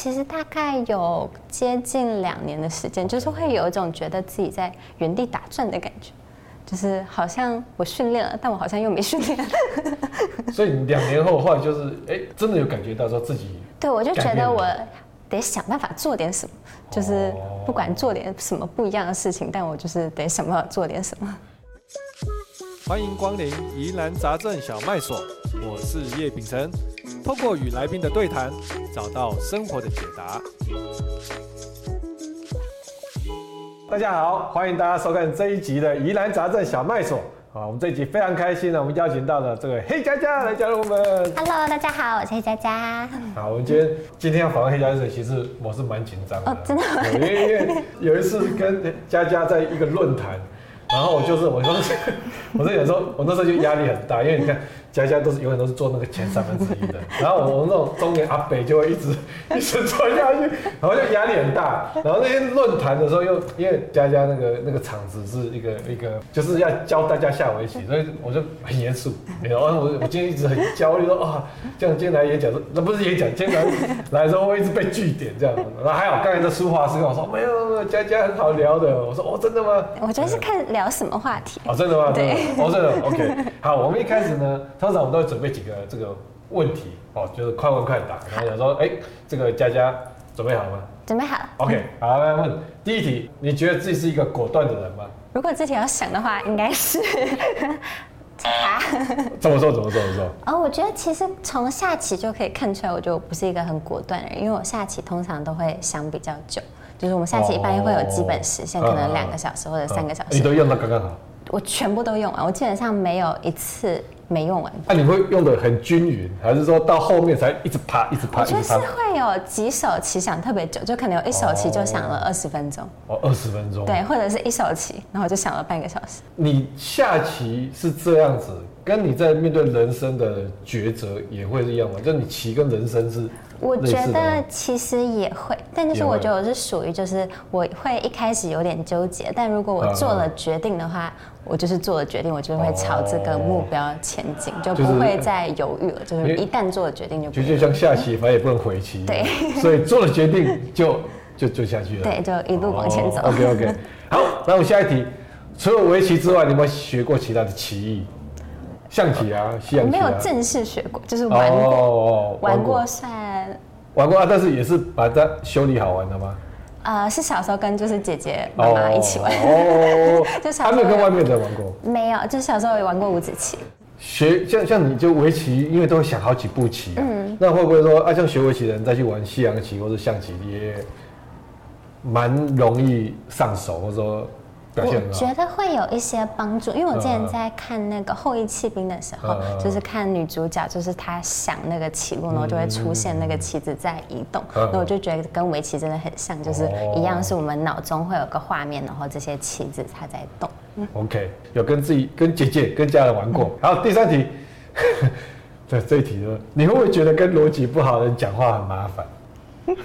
其实大概有接近两年的时间，就是会有一种觉得自己在原地打转的感觉，就是好像我训练了，但我好像又没训练。所以两年后后来就是，哎，真的有感觉到说自己。对，我就觉得我得想办法做点什么，就是不管做点什么不一样的事情，但我就是得想办法做点什么。欢迎光临疑难杂症小卖所，我是叶秉成。透过与来宾的对谈，找到生活的解答。大家好，欢迎大家收看这一集的疑难杂症小卖所。啊，我们这一集非常开心呢，我们邀请到了这个黑佳佳来加入我们。Hello，大家好，我是黑佳佳。好，我们今天今天要访问黑佳佳，其实我是蛮紧张的。哦，真的吗？因为因为有一次跟佳佳在一个论坛，然后我就是我说，我是 有时候我那时候就压力很大，因为你看。家家都是永远都是做那个前三分之一的，然后我们那种中年阿北就会一直 一直传下去，然后就压力很大。然后那天论坛的时候又因为家家那个那个场子是一个一个就是要教大家下围棋，所以我就很严肃。然后我我今天一直很焦虑说啊，这样今天来演讲那不是演讲，今天来来的时候会一直被据点这样。然后还好刚才的书画师跟我说没有没有，家家很好聊的。我说哦真的吗？我觉得是看聊什么话题。哦真的吗？对，哦真的。OK，好，我们一开始呢。通常我们都会准备几个这个问题哦，就是快问快答。然后想说，哎，这个佳佳准备好了吗？准备好了。OK，好，来问第一题，你觉得自己是一个果断的人吗？如果这题要想的话，应该是。啊？怎么说？怎么说？怎么说？哦，我觉得其实从下棋就可以看出来，我觉得我不是一个很果断的人，因为我下棋通常都会想比较久，就是我们下棋一般会有基本时限，可能两个小时或者三个小时。你都用到刚刚好。我全部都用完，我基本上没有一次。没用完，那、啊、你会用的很均匀，还是说到后面才一直啪一直啪？我觉得是会有几首棋想特别久，就可能有一首棋就想了二十分钟。哦，二十分钟。对，或者是一手棋，然后就想了半个小时。你下棋是这样子，跟你在面对人生的抉择也会是一样吗？就你棋跟人生是？我觉得其实也会，但就是我觉得我是属于就是我会一开始有点纠结，但如果我做了决定的话，我就是做了决定，我就会朝这个目标前进，就不会再犹豫了。就是一旦做了决定，就就就像下棋，反正也不能回棋。对，所以做了决定就就就下去了。对，就一路往前走。OK OK，好，那我们下一题，除了围棋之外，你有没有学过其他的棋艺？象棋啊，西洋棋啊。没有正式学过，就是玩过，玩过算。玩过啊，但是也是把它修理好玩的吗？呃，是小时候跟就是姐姐妈妈一起玩哦，就小时候还没有跟外面的玩过。没有，就小时候也玩过五子棋。学像像你就围棋，因为都会想好几步棋，嗯，那会不会说啊，像学围棋的人再去玩西洋棋或者象棋，也蛮容易上手，或者说？我觉得会有一些帮助，因为我之前在看那个《后翼弃兵》的时候，就是看女主角，就是她想那个棋路，然后就会出现那个棋子在移动，那我就觉得跟围棋真的很像，就是一样是我们脑中会有个画面，然后这些棋子它在动。OK，有跟自己、跟姐姐、跟家人玩过。好，第三题，对这一题呢，你会不会觉得跟逻辑不好的人讲话很麻烦？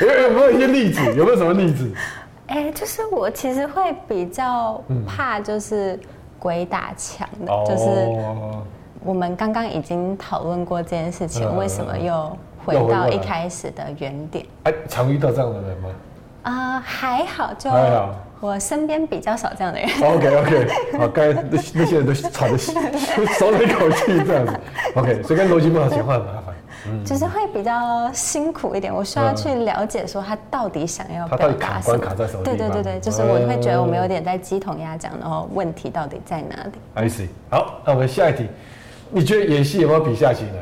有有没有一些例子？有没有什么例子？哎、欸，就是我其实会比较怕，就是鬼打墙的，嗯、就是我们刚刚已经讨论过这件事情，嗯、为什么又回到一开始的原点？哎，常遇到这样的人吗？啊、呃，还好，就还好，我身边比较少这样的人。OK OK，好，刚才那那些人都喘的 松了一口气，这样子。OK，所以跟逻辑不好讲话很麻烦。就是会比较辛苦一点，我需要去了解说他到底想要表达什么。卡在什么？对对对对，就是我会觉得我们有点在鸡同鸭讲，然后问题到底在哪里？I see。好，那我们下一题，你觉得演戏有没有比下棋呢？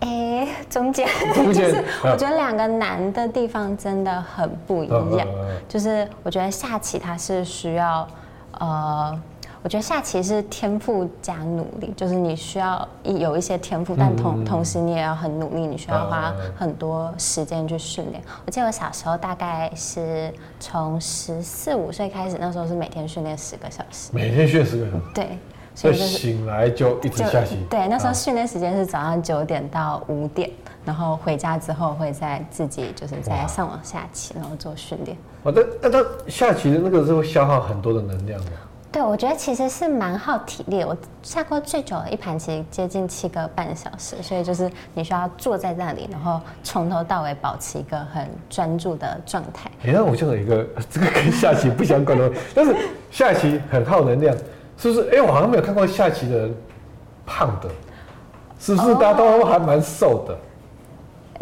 哎，中间，中间，就是我觉得两个难的地方真的很不一样。就是我觉得下棋它是需要呃。我觉得下棋是天赋加努力，就是你需要有一些天赋，但同同时你也要很努力，你需要花很多时间去训练。我记得我小时候大概是从十四五岁开始，那时候是每天训练十个小时，每天训十个小时，对，所以就是醒来就一直下棋。对，那时候训练时间是早上九点到五点，然后回家之后会在自己就是在上网下棋，然后做训练。哦，那那他下棋的那个是会消耗很多的能量的。对，我觉得其实是蛮耗体力。我下过最久的一盘棋接近七个半小时，所以就是你需要坐在那里，然后从头到尾保持一个很专注的状态。哎，那我就有一个这个跟下棋不相关的，但是下棋很耗能量，是不是？哎，我好像没有看过下棋的人胖的，是不是？大家都还蛮瘦的。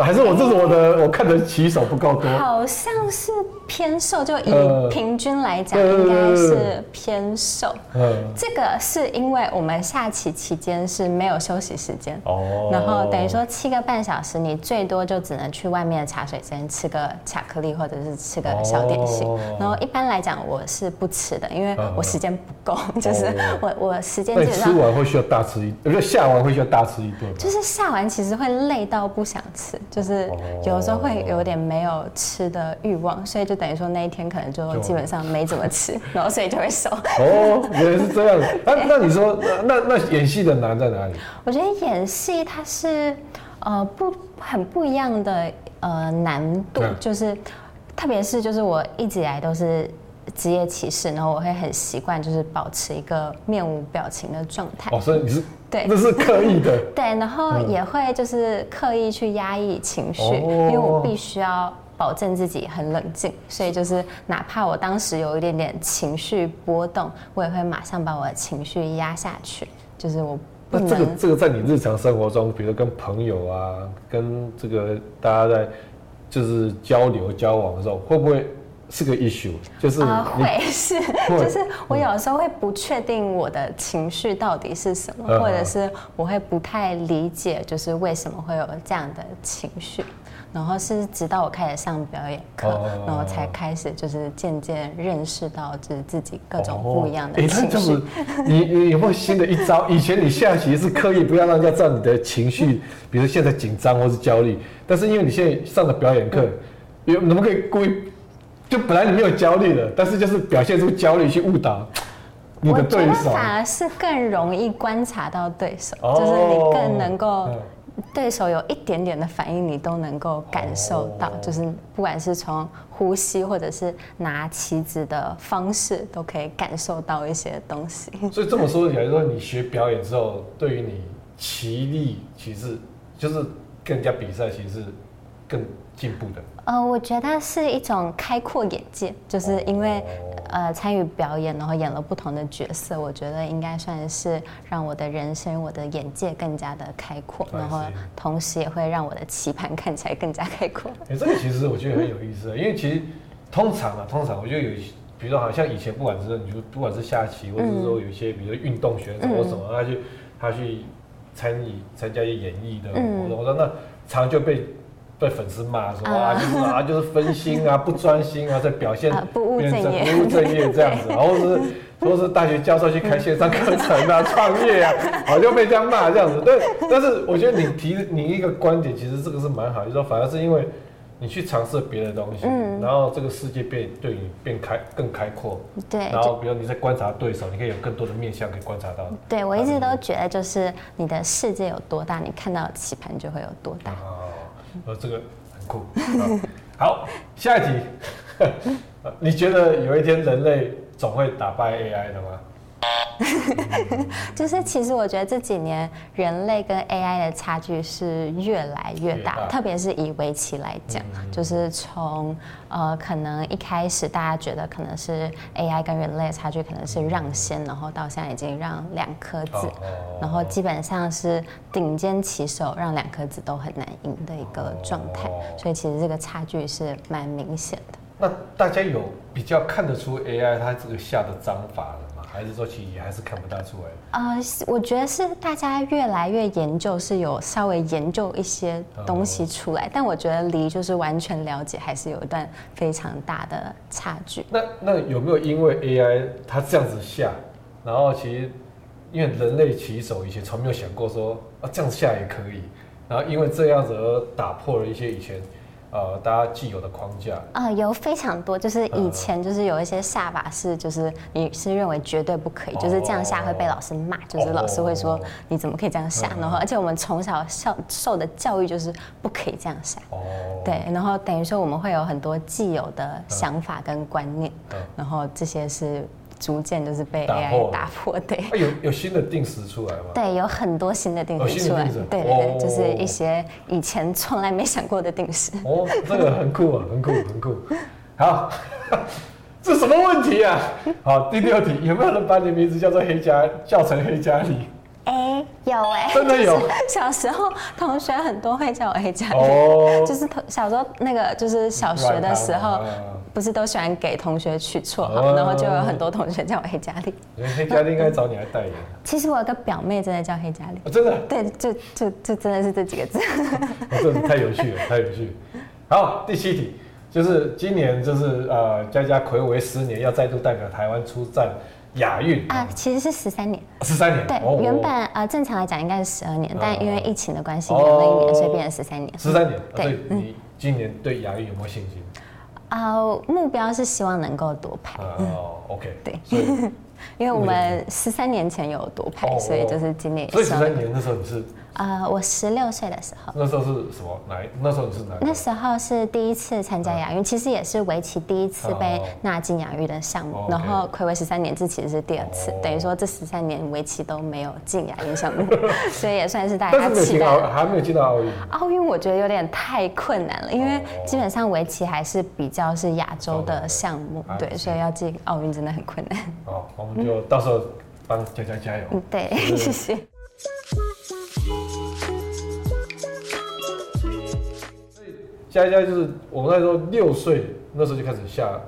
还是我这是我的，我看的棋手不够多。好像是偏瘦，就以平均来讲，应该是偏瘦。嗯，这个是因为我们下棋期间是没有休息时间。哦。然后等于说七个半小时，你最多就只能去外面的茶水间吃个巧克力，或者是吃个小点心。然后一般来讲，我是不吃的，因为我时间不够。就是我我时间基本上。吃完会需要大吃一，有没有下完会需要大吃一顿？就是下完其实会累到不想吃。就是有时候会有点没有吃的欲望，所以就等于说那一天可能就基本上没怎么吃，然后所以就会瘦。哦，原来是这样。那那你说，那那演戏的难在哪里？我觉得演戏它是呃不很不一样的呃难度，对就是特别是就是我一直以来都是。职业歧视，然后我会很习惯，就是保持一个面无表情的状态。哦，所以你是对，那是刻意的。对，然后也会就是刻意去压抑情绪，嗯、因为我必须要保证自己很冷静，所以就是哪怕我当时有一点点情绪波动，我也会马上把我的情绪压下去。就是我不能。那这个这个在你日常生活中，比如跟朋友啊，跟这个大家在就是交流交往的时候，会不会？是个 issue，就是啊，会是，就是我有时候会不确定我的情绪到底是什么，或者是我会不太理解，就是为什么会有这样的情绪，然后是直到我开始上表演课，然后才开始就是渐渐认识到就是自己各种不一样的情绪。你你有没有新的一招？以前你下棋是刻意不要让人家知道你的情绪，比如现在紧张或是焦虑，但是因为你现在上的表演课，有能不可以故意？就本来你没有焦虑的，但是就是表现出焦虑去误导你的对手。我觉得反而是更容易观察到对手，哦、就是你更能够对手有一点点的反应，你都能够感受到。哦、就是不管是从呼吸或者是拿棋子的方式，都可以感受到一些东西。所以这么说起来，说你学表演之后，对于你棋力其实就是跟人家比赛，其实是更进步的。呃，我觉得是一种开阔眼界，就是因为呃参与表演，然后演了不同的角色，我觉得应该算是让我的人生、我的眼界更加的开阔，然后同时也会让我的棋盘看起来更加开阔。哎，这个其实我觉得很有意思，因为其实通常啊，通常我觉得有，比如说好像以前不管是你就不管是下棋，或者是说有一些比如说运动选手或什么，他去他去参与参加一些演艺的，活动我说那常就被。被粉丝骂说啊，就是啊，就是分心啊，不专心啊，在表现不务正业，不务正业这样子，然后是说是大学教授去开线上课程啊，创业啊，好就被这样骂这样子。对，但是我觉得你提你一个观点，其实这个是蛮好，就是说反而是因为你去尝试别的东西，然后这个世界变对你变开更开阔。对。然后比如你在观察对手，你可以有更多的面向可以观察到。对，我一直都觉得就是你的世界有多大，你看到的棋盘就会有多大。呃，这个很酷。好，下一题，你觉得有一天人类总会打败 AI 的吗？就是其实我觉得这几年人类跟 AI 的差距是越来越大，越大特别是以围棋来讲，嗯、就是从呃可能一开始大家觉得可能是 AI 跟人类的差距可能是让先，然后到现在已经让两颗子，哦、然后基本上是顶尖棋手让两颗子都很难赢的一个状态，哦、所以其实这个差距是蛮明显的。那大家有比较看得出 AI 它这个下的章法还是说其实还是看不大出来。呃，我觉得是大家越来越研究，是有稍微研究一些东西出来，嗯、但我觉得离就是完全了解还是有一段非常大的差距。那那有没有因为 AI 它这样子下，然后其实因为人类棋手以前从没有想过说啊这样子下也可以，然后因为这样子而打破了一些以前。呃，大家既有的框架。啊、呃，有非常多，就是以前就是有一些下法是，就是你是认为绝对不可以，哦、就是这样下会被老师骂，就是老师会说你怎么可以这样下，哦、然后而且我们从小受受的教育就是不可以这样下，哦、对，然后等于说我们会有很多既有的想法跟观念，嗯、然后这些是逐渐就是被 AI 打破。对，啊、有有新的定时出来吗？对，有很多新的定时出来。对对对，哦、就是一些以前从来没想过的定时。哦，这个很酷啊，很酷，很酷。好，这什么问题啊？好，第六题，有没有人把你名字叫做黑加，叫成黑嘉丽？哎、欸，有哎、欸，真的有。小时候同学很多会叫我黑嘉丽，哦，就是小时候那个就是小学的时候，不是都喜欢给同学取绰号，哦、然后就有很多同学叫我黑嘉丽。黑嘉丽应该找你来代言。其实我有个表妹真的叫黑嘉丽、哦，真的。对，就就就真的是这几个字。哦、这太有趣了，太有趣了。好，第七题，就是今年就是呃，佳佳魁违十年要再度代表台湾出战。亚运啊，其实是十三年，十三年。对，原本呃正常来讲应该是十二年，但因为疫情的关系延了一年，所以变成十三年。十三年，对。你今年对亚运有没有信心？啊，目标是希望能够夺牌。哦，OK。对，因为我们十三年前有夺牌，所以就是今年。所以十三年那时候你是？呃，我十六岁的时候，那时候是什么？哪？那时候你是哪？那时候是第一次参加亚运，其实也是围棋第一次被纳进亚运的项目。然后暌违十三年，这其实是第二次，等于说这十三年围棋都没有进亚运项目，所以也算是大家期待。还没有进到奥运。奥运我觉得有点太困难了，因为基本上围棋还是比较是亚洲的项目，对，所以要进奥运真的很困难。好，我们就到时候帮佳佳加油。嗯，对，谢谢。佳佳就是我们那时候六岁那时候就开始下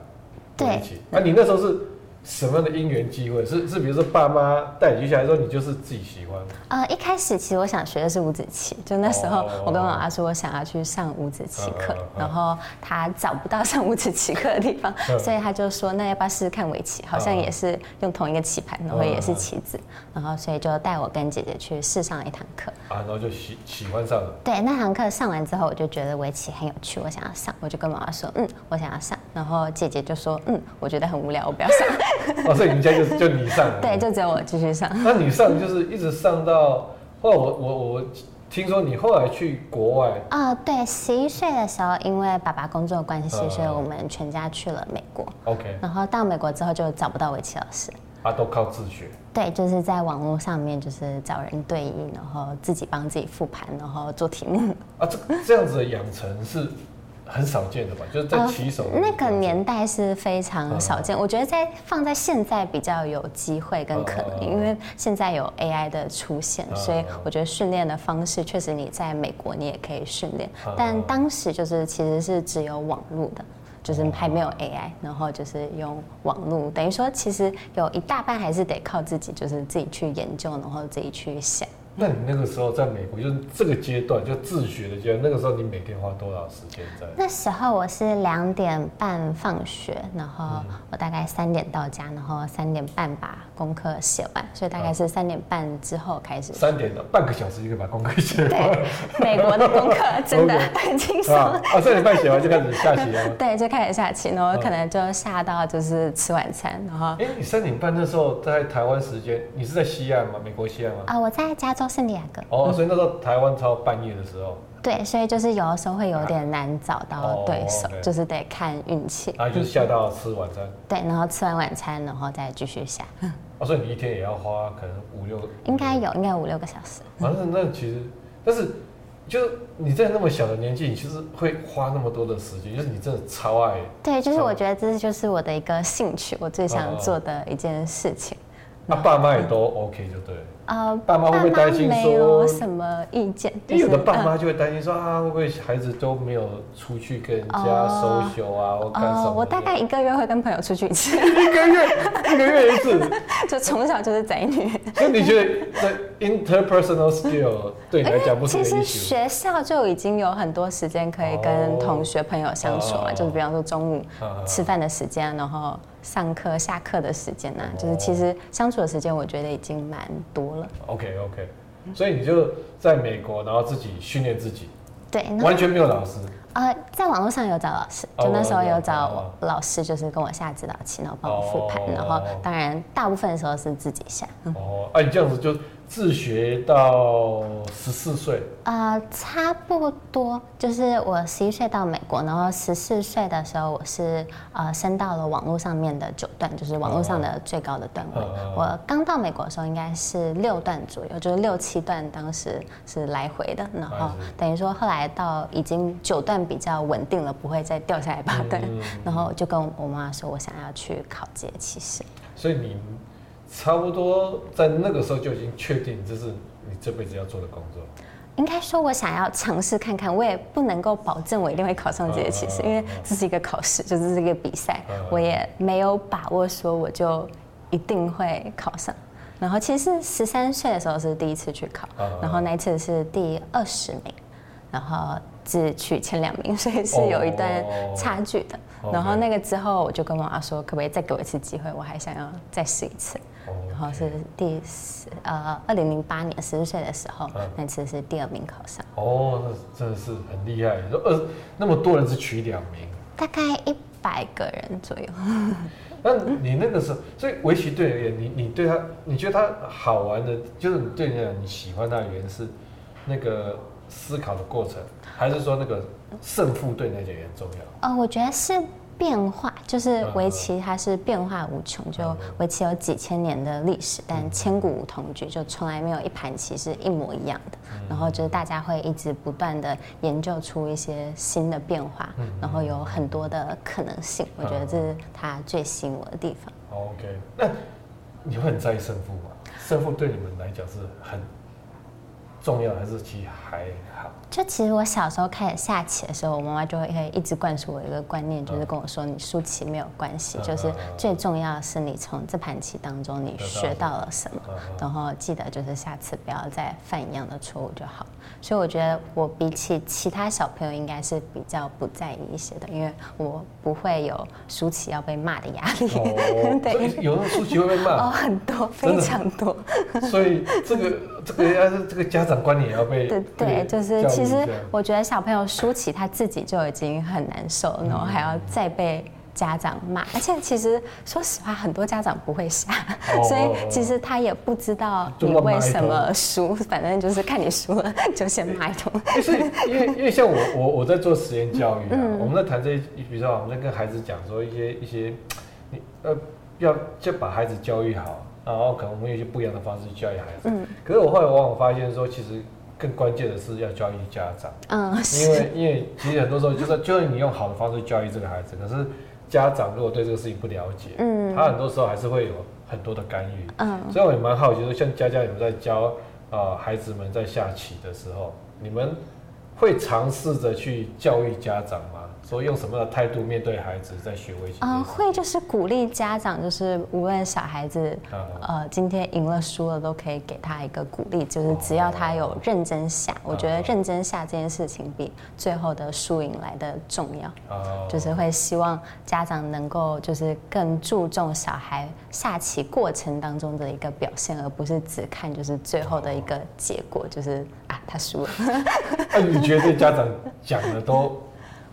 围棋，那你那时候是？什么样的因缘机会？是是，比如说爸妈带你去下来，说你就是自己喜欢。呃，一开始其实我想学的是五子棋，就那时候我跟我妈说我想要去上五子棋课，然后他找不到上五子棋课的地方，所以他就说那要不要试试看围棋？好像也是用同一个棋盘，然后也是棋子，然后所以就带我跟姐姐去试上了一堂课。啊，然后就喜喜欢上了。对，那堂课上完之后，我就觉得围棋很有趣，我想要上，我就跟妈妈说，嗯，我想要上。然后姐姐就说，嗯，我觉得很无聊，我不要上。哦，所以你家就就你上，对，就只有我继续上。那你上就是一直上到后来我，我我我听说你后来去国外啊、呃，对，十一岁的时候，因为爸爸工作的关系，呃、所以我们全家去了美国。OK，然后到美国之后就找不到围棋老师，啊，都靠自学。对，就是在网络上面，就是找人对应，然后自己帮自己复盘，然后做题目。啊，这这样子的养成是。很少见的吧，就是在棋手、呃、那个年代是非常少见。嗯、我觉得在放在现在比较有机会跟可能，嗯、因为现在有 AI 的出现，嗯、所以我觉得训练的方式确实你在美国你也可以训练，嗯、但当时就是其实是只有网络的，就是还没有 AI，然后就是用网络，等于说其实有一大半还是得靠自己，就是自己去研究，然后自己去想。那你那个时候在美国，就是这个阶段就自学的阶段，那个时候你每天花多少时间在？那时候我是两点半放学，然后我大概三点到家，然后三点半把功课写完，所以大概是三点半之后开始。三点的半个小时就可以把功课写完。对，美国的功课真的很轻松。啊，三点半写完就开始下棋了。对，就开始下棋，然后可能就下到就是吃晚餐，然后。哎，你三点半那时候在台湾时间，你是在西岸吗？美国西岸吗？啊，我在加州。圣地亚哥哦，所以那时候台湾超半夜的时候，对，所以就是有的时候会有点难找到对手，就是得看运气。啊，就是下到吃晚餐，对，然后吃完晚餐，然后再继续下。哦，所以你一天也要花可能五六个，应该有，应该有五六个小时。反正那其实，但是就是你在那么小的年纪，你其实会花那么多的时间，就是你真的超爱。对，就是我觉得这就是我的一个兴趣，我最想做的一件事情。那爸妈也都 OK 就对。呃，爸妈会不会担心说没有什么意见？有的爸妈就会担心说啊，会不会孩子都没有出去跟人家 social 啊，或干什么？我大概一个月会跟朋友出去一次，一个月一个月一次，就从小就是宅女。所以你觉得在 interpersonal skill 对你来讲不是？其实学校就已经有很多时间可以跟同学朋友相处嘛，就是比方说中午吃饭的时间，然后。上课、下课的时间呐、啊，就是其实相处的时间，我觉得已经蛮多了。OK OK，所以你就在美国，然后自己训练自己，对，完全没有老师。呃，在网络上有找老师，就那时候有找老师，就是跟我下指导棋，然后帮我复盘，然后当然大部分的时候是自己下。哦，哎，你这样子就自学到十四岁，呃，差不多，就是我十一岁到美国，然后十四岁的时候，我是呃升到了网络上面的九段，就是网络上的最高的段位。哦、我刚到美国的时候应该是六段左右，就是六七段，当时是来回的，然后等于说后来到已经九段比较稳定了，不会再掉下来八段，嗯、然后就跟我妈妈说我想要去考机器师。所以你。差不多在那个时候就已经确定这是你这辈子要做的工作。应该说，我想要尝试看看，我也不能够保证我一定会考上这些。其实，因为这是一个考试，就是这个比赛，我也没有把握说我就一定会考上。然后，其实十三岁的时候是第一次去考，然后那一次是第二十名，然后只取前两名，所以是有一段差距的。然后那个之后，我就跟妈妈说，可不可以再给我一次机会？我还想要再试一次。然后是第十呃，二零零八年十四岁的时候，嗯、那次是第二名考上。哦，那真的是很厉害。说二那么多人只取两名，大概一百个人左右。那你那个时候，所以围棋对你而言，你你对他，你觉得他好玩的，就是你对你来讲你喜欢他的原因是那个思考的过程，还是说那个胜负对你来讲也很重要？呃，我觉得是。变化就是围棋，它是变化无穷。就围棋有几千年的历史，但千古无同局，就从来没有一盘棋是一模一样的。然后就是大家会一直不断的研究出一些新的变化，然后有很多的可能性。我觉得这是它最吸引我的地方。OK，那你会很在意胜负吗？胜负对你们来讲是很重要，还是其实还好？就其实我小时候开始下棋的时候，我妈妈就会一直灌输我一个观念，就是跟我说：“你输棋没有关系，就是最重要的是你从这盘棋当中你学到了什么，然后记得就是下次不要再犯一样的错误就好。”所以我觉得我比起其他小朋友应该是比较不在意一些的，因为我不会有输棋要被骂的压力。哦、对，有时候输棋会被骂哦，很多，非常多。所以这个这个要是这个家长观念也要被对对，就是其实我觉得小朋友输棋他自己就已经很难受，然后还要再被。家长骂，而且其实说实话，很多家长不会下，哦、所以其实他也不知道你为什么输，反正就是看你输了就先骂一通。就是因为因为像我我我在做实验教育啊，嗯、我们在谈这些，比如说我们在跟孩子讲说一些一些，你呃要就把孩子教育好，然后可能我们有一些不一样的方式去教育孩子。嗯。可是我后来往往发现说，其实更关键的是要教育家长。嗯。因为因为其实很多时候就是就是你用好的方式教育这个孩子，可是。家长如果对这个事情不了解，嗯，他很多时候还是会有很多的干预，嗯，所以我也蛮好奇，说像佳佳你们在教啊孩子们在下棋的时候，你们会尝试着去教育家长吗？说用什么样的态度面对孩子在学围棋？啊、呃，会就是鼓励家长，就是无论小孩子，呃，今天赢了输了都可以给他一个鼓励，就是只要他有认真下，哦、我觉得认真下这件事情比最后的输赢来的重要。哦，就是会希望家长能够就是更注重小孩下棋过程当中的一个表现，而不是只看就是最后的一个结果，就是啊他输了。那你觉得家长讲的都？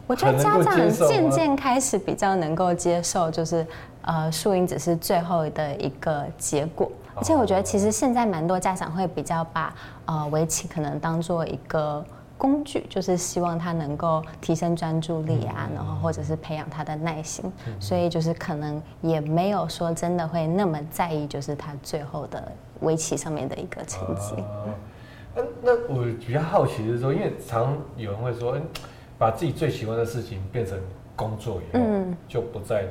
我觉得家长渐渐开始比较能够接受，就是呃输赢只是最后的一个结果，而且我觉得其实现在蛮多家长会比较把呃围棋可能当做一个工具，就是希望他能够提升专注力啊，然后或者是培养他的耐心，所以就是可能也没有说真的会那么在意，就是他最后的围棋上面的一个成绩。那那我比较好奇的是说，因为常有人会说。把自己最喜欢的事情变成工作以后，就不再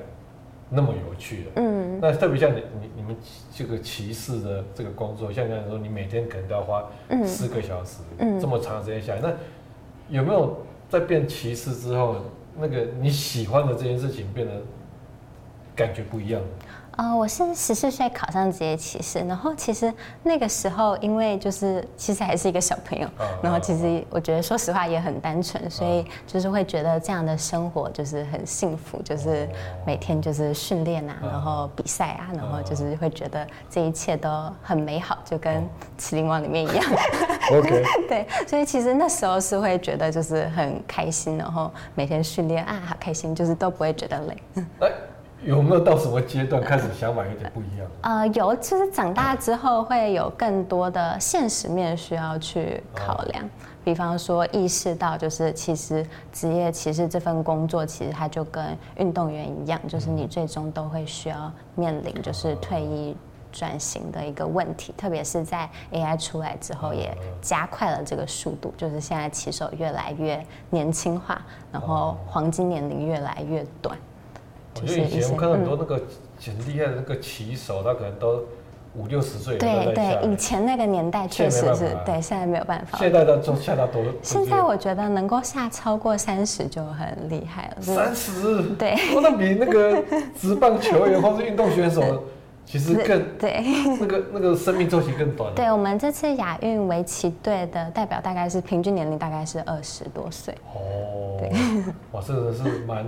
那么有趣了。嗯，那特别像你你你们这个骑士的这个工作，像这样说，你每天可能都要花四个小时，这么长时间下来，那有没有在变骑士之后，那个你喜欢的这件事情变得感觉不一样？呃，我是十四岁考上职业骑士，然后其实那个时候，因为就是其实还是一个小朋友，然后其实我觉得说实话也很单纯，所以就是会觉得这样的生活就是很幸福，就是每天就是训练啊，然后比赛啊，然后就是会觉得这一切都很美好，就跟《麒麟王》里面一样。OK。对，所以其实那时候是会觉得就是很开心，然后每天训练啊，好开心，就是都不会觉得累。有没有到什么阶段开始想法有点不一样？呃，有，就是长大之后会有更多的现实面需要去考量。哦、比方说，意识到就是其实职业歧视这份工作，其实它就跟运动员一样，就是你最终都会需要面临就是退役转型的一个问题。特别是在 AI 出来之后，也加快了这个速度，就是现在骑手越来越年轻化，然后黄金年龄越来越短。我觉得以前我看到很多那个很厉害的那个棋手，他可能都五六十岁。对对，以前那个年代确实是对，现在没有办法。现在的都下到多？现在我觉得能够下超过三十就很厉害了。三十？对。那比那个职棒球员或是运动选手，其实更对。那个那个生命周期更短。对，我们这次亚运围棋队的代表大概是平均年龄大概是二十多岁。哦。对。哇，真的是蛮。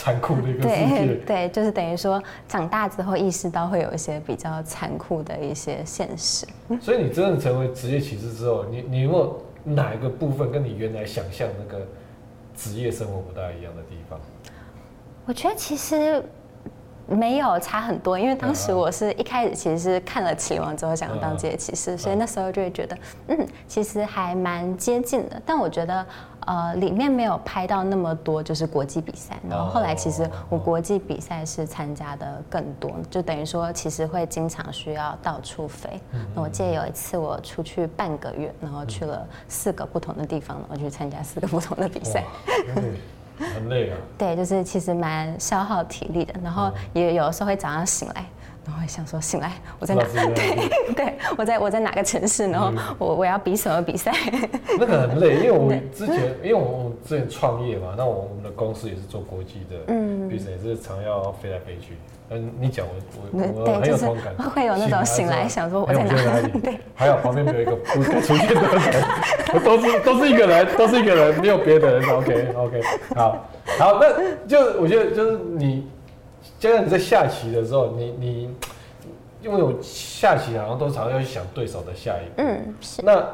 残酷的一个世界。对，对，就是等于说，长大之后意识到会有一些比较残酷的一些现实。所以你真的成为职业骑士之后，你你有没有哪一个部分跟你原来想象那个职业生活不大一样的地方？我觉得其实。没有差很多，因为当时我是一开始其实是看了《棋王》之后想要当职业骑士，所以那时候就会觉得，嗯，其实还蛮接近的。但我觉得，呃，里面没有拍到那么多就是国际比赛。然后后来其实我国际比赛是参加的更多，就等于说其实会经常需要到处飞。那我记得有一次我出去半个月，然后去了四个不同的地方，然后去参加四个不同的比赛。很累啊，对，就是其实蛮消耗体力的，然后也有的时候会早上醒来，然后会想说醒来我在哪？对，对我在我在哪个城市？然后我我要比什么比赛？那个很累，因为我之前因为我之前创业嘛，那我我们的公司也是做国际的，嗯，比赛也是常要飞来飞去。嗯，你讲我我我很有同感，会有那种醒来想说我在哪里？对，还有旁边没有一个不出现的人，都是都是一个人，都是一个人，没有别的人。OK OK，好，好，那就我觉得就是你，现在你在下棋的时候，你你因为我下棋好像都常常要去想对手的下一步，嗯，是，那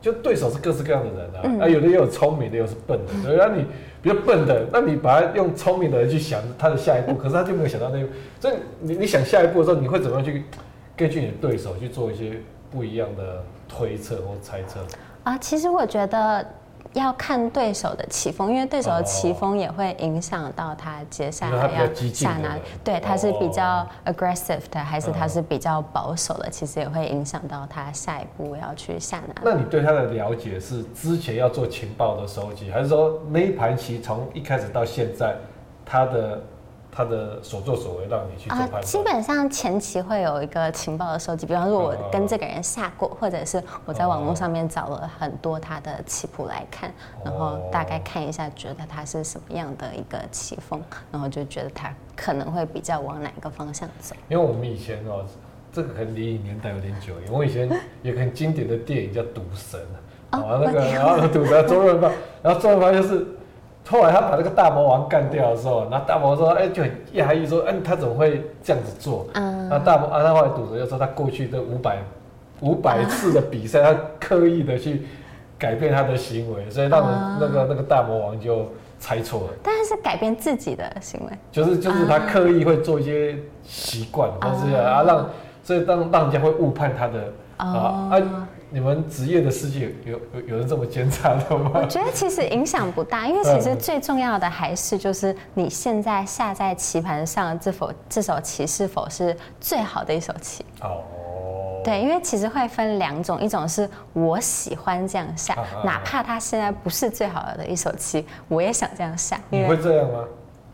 就对手是各式各样的人啊，嗯、啊，有的也有聪明的，有的是笨的，所以让你。比较笨的，那你把他用聪明的人去想他的下一步，可是他就没有想到那一步。所以你你想下一步的时候，你会怎么样去根据你的对手去做一些不一样的推测或猜测？啊，其实我觉得。要看对手的棋风，因为对手的棋风也会影响到他接下来要下哪里。对，他是比较 aggressive 的，还是他是比较保守的，其实也会影响到他下一步要去下哪里。那你对他的了解是之前要做情报的收集，还是说那一盘棋从一开始到现在他的？他的所作所为让你去做判断。基本上前期会有一个情报的收集，比方说我跟这个人下过，或者是我在网络上面找了很多他的棋谱来看，然后大概看一下，觉得他是什么样的一个棋风，然后就觉得他可能会比较往哪个方向走。因为我们以前哦，这个可能离你年代有点久，因为我以前有个很经典的电影叫《赌神》，啊，那个然后赌神周润发，然后周润发就是。后来他把那个大魔王干掉的时候，然后大魔王说：“哎、欸，就很讶异说，哎、欸，他怎么会这样子做？”嗯，那大魔啊，他后来赌神就说，他过去这五百五百次的比赛，他刻意的去改变他的行为，所以让那个那个大魔王就猜错了。但是改变自己的行为，就是就是他刻意会做一些习惯，或是啊让，所以让让人家会误判他的啊啊。你们职业的世界有有有人这么奸诈的吗？我觉得其实影响不大，因为其实最重要的还是就是你现在下在棋盘上这否这手棋是否是最好的一手棋。哦。对，因为其实会分两种，一种是我喜欢这样下，啊啊啊哪怕它现在不是最好的一手棋，我也想这样下。你会这样吗？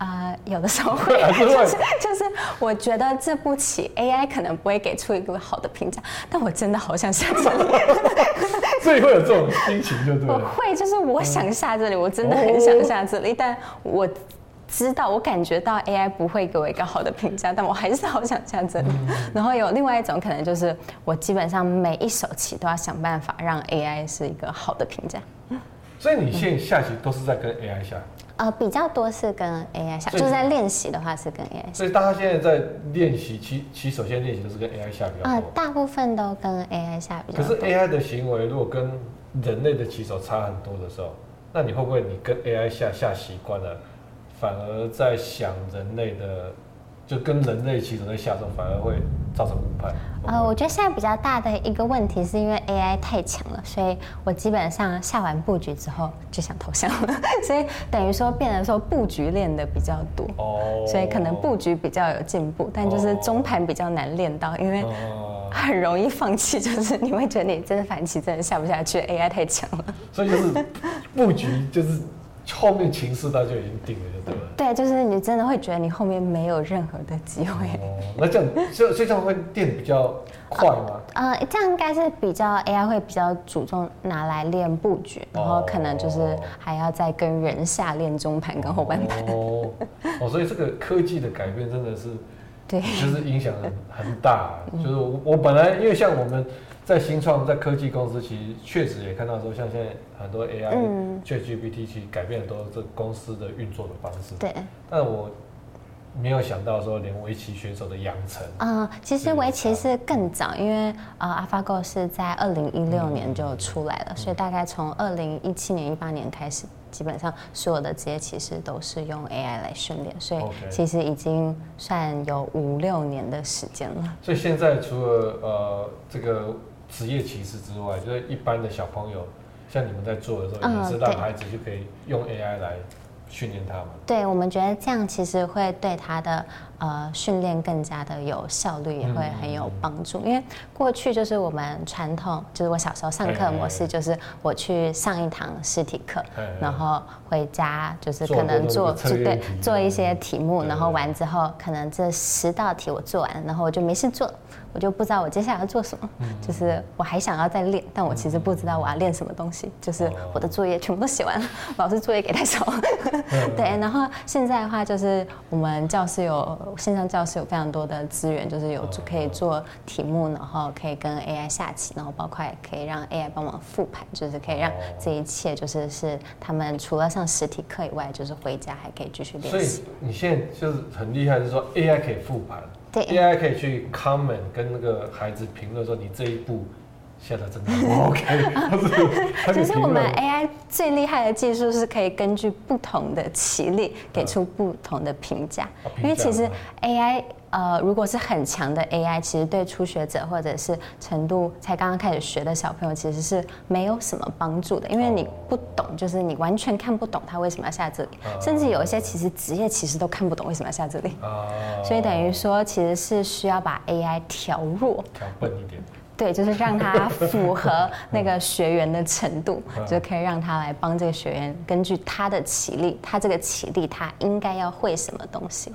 啊、呃，有的时候会，就是就是，我觉得这部棋 AI 可能不会给出一个好的评价，但我真的好想下这里，所以会有这种心情，就对。我会，就是我想下这里，我真的很想下这里，但我知道，我感觉到 AI 不会给我一个好的评价，但我还是好想下这里。然后有另外一种可能，就是我基本上每一手棋都要想办法让 AI 是一个好的评价。所以你现在下棋都是在跟 AI 下？呃，比较多是跟 AI 下，就是在练习的话是跟 AI 下。所以大家现在在练习其其首先练习都是跟 AI 下比较多。呃，大部分都跟 AI 下比较多。可是 AI 的行为如果跟人类的棋手差很多的时候，那你会不会你跟 AI 下下习惯了，反而在想人类的就跟人类棋手在下手，反而会造成误判。呃，我觉得现在比较大的一个问题是因为 AI 太强了，所以我基本上下完布局之后就想投降了，所以等于说变成说布局练的比较多，哦，所以可能布局比较有进步，但就是中盘比较难练到，因为很容易放弃，就是你会觉得你真的反棋真的下不下去，AI 太强了，所以就是布局就是。后面情势他就已经定了，就对了。对，就是你真的会觉得你后面没有任何的机会。哦，那这样，所以所以这样会练比较快吗？呃，这样应该是比较 AI 会比较主重拿来练布局，然后可能就是还要再跟人下练中盘跟后半盘。哦，哦，所以这个科技的改变真的是，对，就是影响很很大。就是我我本来因为像我们。在新创在科技公司，其实确实也看到说，像现在很多 AI、ChatGPT 其实改变很多这公司的运作的方式。对。但我没有想到说，连围棋选手的养成。啊，其实围棋是更早，因为呃，AlphaGo 是在二零一六年就出来了，嗯、所以大概从二零一七年、一八年开始。基本上所有的职业棋士都是用 AI 来训练，所以其实已经算有五六年的时间了。所以现在除了呃这个职业歧视之外，就是一般的小朋友，像你们在做的时候，也是让孩子就可以用 AI 来。训练他们，对，我们觉得这样其实会对他的呃训练更加的有效率，也会很有帮助。嗯、因为过去就是我们传统，就是我小时候上课模式，就是我去上一堂实体课，然后回家就是可能做，做对做一些题目，然后完之后可能这十道题我做完，然后我就没事做。我就不知道我接下来要做什么，就是我还想要再练，但我其实不知道我要练什么东西。就是我的作业全部都写完了，老师作业给太少。对，然后现在的话就是我们教室有线上教室有非常多的资源，就是有可以做题目，然后可以跟 AI 下棋，然后包括也可以让 AI 帮忙复盘，就是可以让这一切就是是他们除了上实体课以外，就是回家还可以继续练习。所以你现在就是很厉害，就是说 AI 可以复盘。对，AI 可以去 comment 跟那个孩子评论说，你这一步下的真的不 OK。其实我们 AI 最厉害的技术是可以根据不同的棋力给出不同的评价，因为其实 AI。呃，如果是很强的 AI，其实对初学者或者是程度才刚刚开始学的小朋友，其实是没有什么帮助的，因为你不懂，就是你完全看不懂他为什么要下这里，甚至有一些其实职业其实都看不懂为什么要下这里，所以等于说其实是需要把 AI 调弱，调笨一点。对，就是让他符合那个学员的程度，就可以让他来帮这个学员，根据他的起立，他这个起立他应该要会什么东西，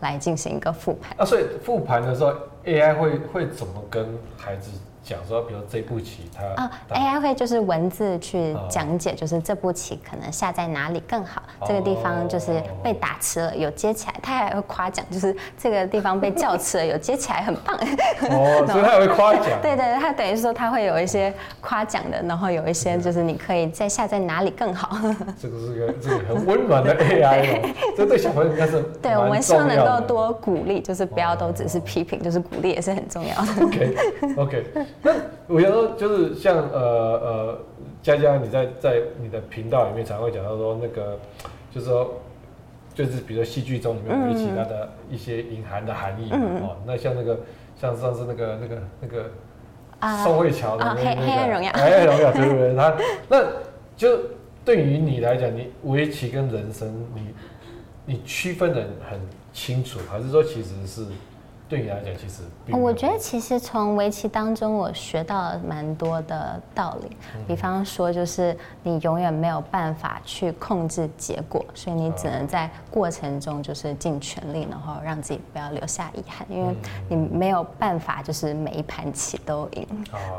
来进行一个复盘。啊，所以复盘的时候，AI 会会怎么跟孩子？讲说，比如这步棋，它啊，AI 会就是文字去讲解，就是这步棋可能下在哪里更好，这个地方就是被打吃了，有接起来，它还会夸奖，就是这个地方被叫吃了，有接起来很棒。哦，所以它也会夸奖。对对，它等于说它会有一些夸奖的，然后有一些就是你可以再下在哪里更好。这个是个这个很温暖的 AI 哦，这对小朋友应该是对，我们希望能够多鼓励，就是不要都只是批评，就是鼓励也是很重要的。OK OK。那 我觉得就是像呃呃，佳佳你在在你的频道里面常会讲到说那个，就是说，就是比如说戏剧中里面围棋它的一些隐含的含义嘛、嗯、哦，那像那个像上次那个那个那个宋慧乔的那个《黑暗荣耀》，《黑暗荣耀》对不对？他 那就对于你来讲，你围棋跟人生，你你区分的很清楚，还是说其实是？对你来讲，其实我觉得其实从围棋当中，我学到了蛮多的道理。比方说，就是你永远没有办法去控制结果，所以你只能在过程中就是尽全力，然后让自己不要留下遗憾。因为你没有办法就是每一盘棋都赢，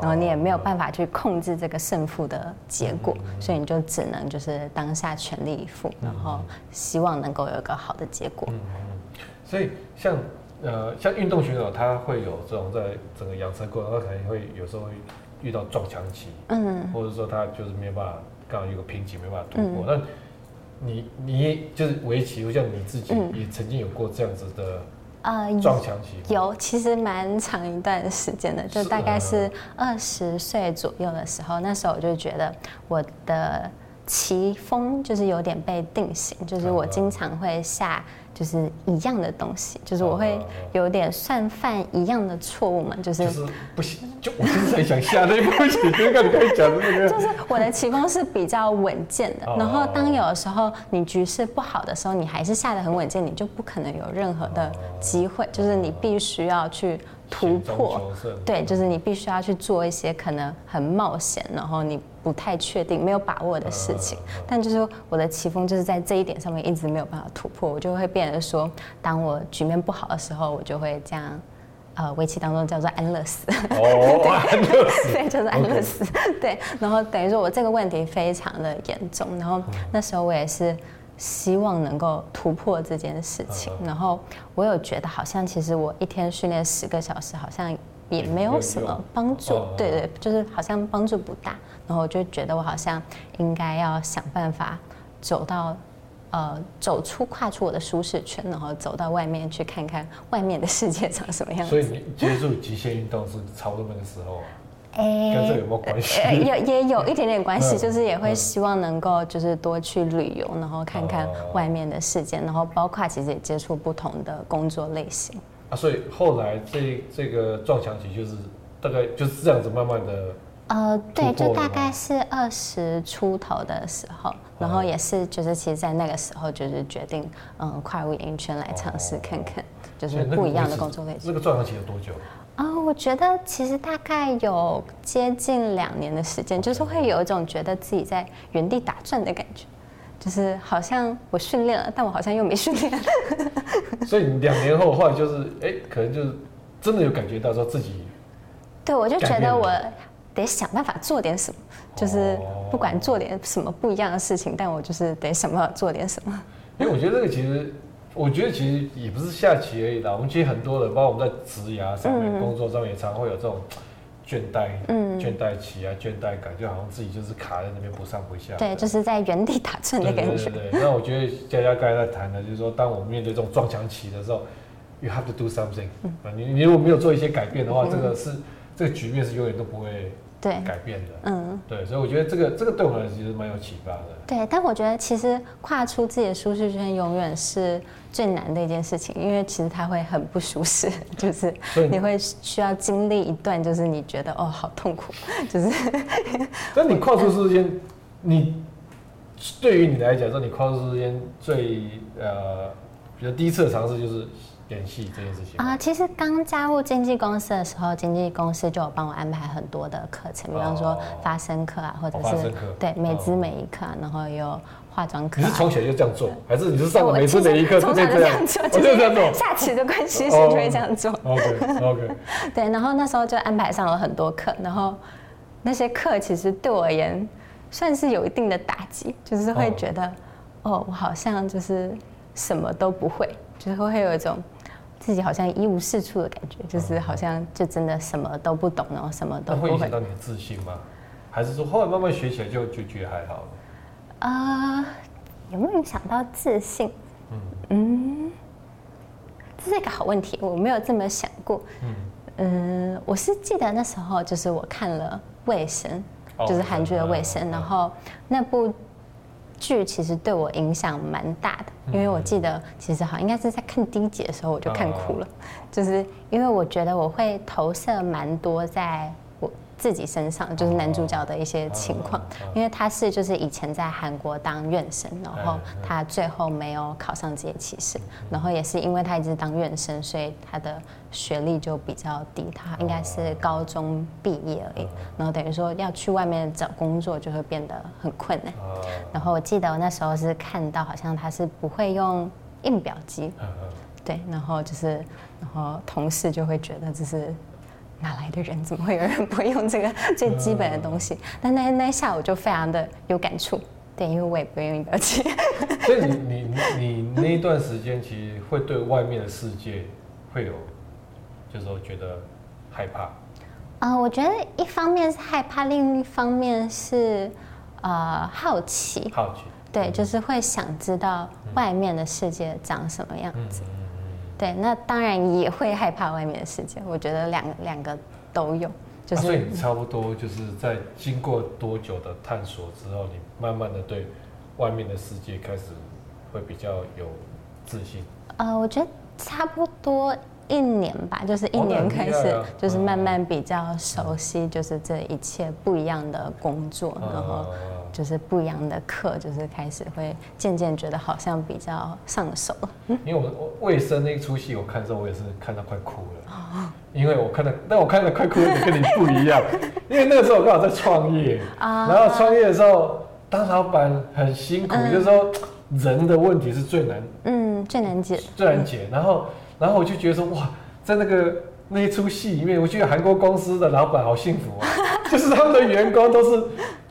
然后你也没有办法去控制这个胜负的结果，所以你就只能就是当下全力以赴，然后希望能够有一个好的结果。所以像。呃，像运动选手，他会有这种在整个养成过程，他可能会有时候会遇到撞墙期，嗯，或者说他就是没有办法，刚好有个瓶颈没办法突破。那、嗯、你你就是围棋，就像你自己也曾经有过这样子的呃撞墙期、嗯，有，其实蛮长一段时间的，就大概是二十岁左右的时候，那时候我就觉得我的棋风就是有点被定型，就是我经常会下。就是一样的东西，就是我会有点算犯一样的错误嘛，就是就是不行，就我就是很想下那步棋，就刚你刚才讲的那个，就是我的棋风是比较稳健的，然后当有的时候你局势不好的时候，你还是下得很稳健，你就不可能有任何的机会，就是你必须要去。突破，对，就是你必须要去做一些可能很冒险，然后你不太确定、没有把握的事情。但就是我的棋风就是在这一点上面一直没有办法突破，我就会变得说，当我局面不好的时候，我就会这样，呃，围棋当中叫做安乐死。哦，安乐死。对，就是安乐死。对，然后等于说我这个问题非常的严重，然后那时候我也是。希望能够突破这件事情，然后我有觉得好像其实我一天训练十个小时，好像也没有什么帮助，对对，就是好像帮助不大。然后我就觉得我好像应该要想办法走到，呃，走出跨出我的舒适圈，然后走到外面去看看外面的世界长什么样子。所以你接触极限运动是差不多那个时候。哎，跟这有没有关系？也也有一点点关系，就是也会希望能够就是多去旅游，然后看看外面的世界，然后包括其实也接触不同的工作类型。啊，所以后来这这个撞墙期就是大概就是这样子慢慢的。呃，对，就大概是二十出头的时候，然后也是就是其实，在那个时候就是决定嗯跨入演艺圈来尝试看看，就是不一样的工作类型。这个撞墙期有多久？啊、哦，我觉得其实大概有接近两年的时间，就是会有一种觉得自己在原地打转的感觉，就是好像我训练了，但我好像又没训练。所以两年后，后来就是，哎，可能就是真的有感觉到说自己，对，我就觉得我得想办法做点什么，就是不管做点什么不一样的事情，但我就是得想办法做点什么。因为我觉得这个其实。我觉得其实也不是下棋而已啦，我们其实很多人，包括我们在职涯上面、嗯、工作上面，也常会有这种倦怠、嗯、倦怠期啊、倦怠感，就好像自己就是卡在那边不上不下。对，就是在原地打转的感觉。对对对。那我觉得佳佳刚才在谈的，就是说，当我们面对这种撞墙期的时候，you have to do something。啊，你你如果没有做一些改变的话，嗯、这个是这个局面是永远都不会。对，改变的，嗯，对，所以我觉得这个这个对我来说其实蛮有启发的。对，但我觉得其实跨出自己的舒适圈永远是最难的一件事情，因为其实它会很不舒适，就是你会需要经历一段，就是你觉得哦好痛苦，就是。但你跨出舒适圈，你对于你来讲说，你跨出舒适圈最呃，比如第一次的尝试就是。演戏这件事情啊，其实刚加入经纪公司的时候，经纪公司就有帮我安排很多的课程，比方说发声课啊，或者是对美姿美仪课，然后有化妆课。你是从小就这样做，还是你是上了每次每一课从小就这样做？就这样做，下棋的关系，所以就会这样做。OK OK。对，然后那时候就安排上了很多课，然后那些课其实对我而言算是有一定的打击，就是会觉得哦，我好像就是什么都不会，就是会有一种。自己好像一无是处的感觉，就是好像就真的什么都不懂，然后什么都不会。会影响到你的自信吗？还是说后来慢慢学起来就就觉得还好？啊、呃，有没有影响到自信？嗯嗯，这是一个好问题，我没有这么想过。嗯嗯、呃，我是记得那时候就是我看了《卫生》，哦，就是韩剧的《卫生》，然后那部。剧其实对我影响蛮大的，因为我记得其实好像应该是在看第一集的时候我就看哭了，就是因为我觉得我会投射蛮多在。自己身上就是男主角的一些情况，因为他是就是以前在韩国当院生，然后他最后没有考上职业棋士，然后也是因为他一直当院生，所以他的学历就比较低，他应该是高中毕业而已，然后等于说要去外面找工作就会变得很困难。然后我记得我那时候是看到好像他是不会用印表机，对，然后就是然后同事就会觉得这是。哪来的人？怎么会有人不会用这个 最基本的东西？嗯、但那那一下我就非常的有感触，对，因为我也不愿意表情。所以你你你那一段时间其实会对外面的世界会有，就是说觉得害怕。啊、呃，我觉得一方面是害怕，另一方面是呃好奇。好奇。对，就是会想知道外面的世界长什么样子。嗯对，那当然也会害怕外面的世界。我觉得两个两个都有，就是。啊、所以你差不多就是在经过多久的探索之后，你慢慢的对外面的世界开始会比较有自信？呃，我觉得差不多一年吧，就是一年开始，就是慢慢比较熟悉，就是这一切不一样的工作，然后就是不一样的课，就是开始会渐渐觉得好像比较上手。因为我我卫生那一出戏，我看的时候我也是看到快哭了，哦因为我看到，但我看到快哭的跟你不一样，因为那个时候我刚好在创业，然后创业的时候当老板很辛苦，就是说人的问题是最难，嗯，最难解，最难解，然后。然后我就觉得说哇，在那个那一出戏里面，我觉得韩国公司的老板好幸福啊，就是他们的员工都是，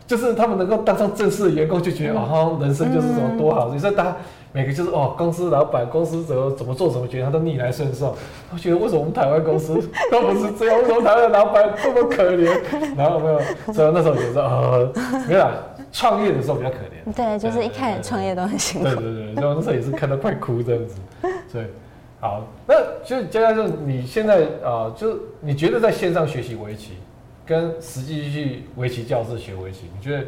就是他们能够当上正式的员工，就觉得哦，人生就是什么多好。你说他每个就是哦，公司老板，公司怎么怎么做，怎么觉得他都逆来顺受。我觉得为什么我们台湾公司 都不是这样？为什么台湾的老板这么可怜？然后没有，所以那时候觉得哦，没有啦，创业的时候比较可怜。对，就是一开始创业都很辛苦。对对对，然后那时候也是看到快哭这样子，对。好，那就佳佳，就是你现在啊、呃，就是你觉得在线上学习围棋，跟实际去围棋教室学围棋，你觉得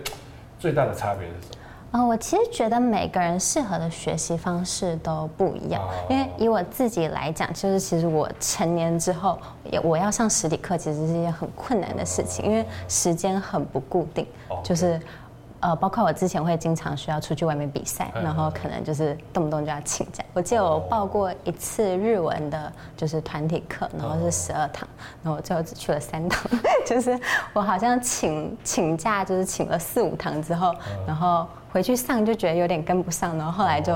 最大的差别是什么？啊、呃，我其实觉得每个人适合的学习方式都不一样。哦、因为以我自己来讲，就是其实我成年之后，也我要上实体课，其实是一件很困难的事情，哦、因为时间很不固定，哦、就是。呃，包括我之前会经常需要出去外面比赛，然后可能就是动不动就要请假。我记得我报过一次日文的，就是团体课，然后是十二堂，然后我最后只去了三堂，就是我好像请请假就是请了四五堂之后，然后。回去上就觉得有点跟不上，然后后来就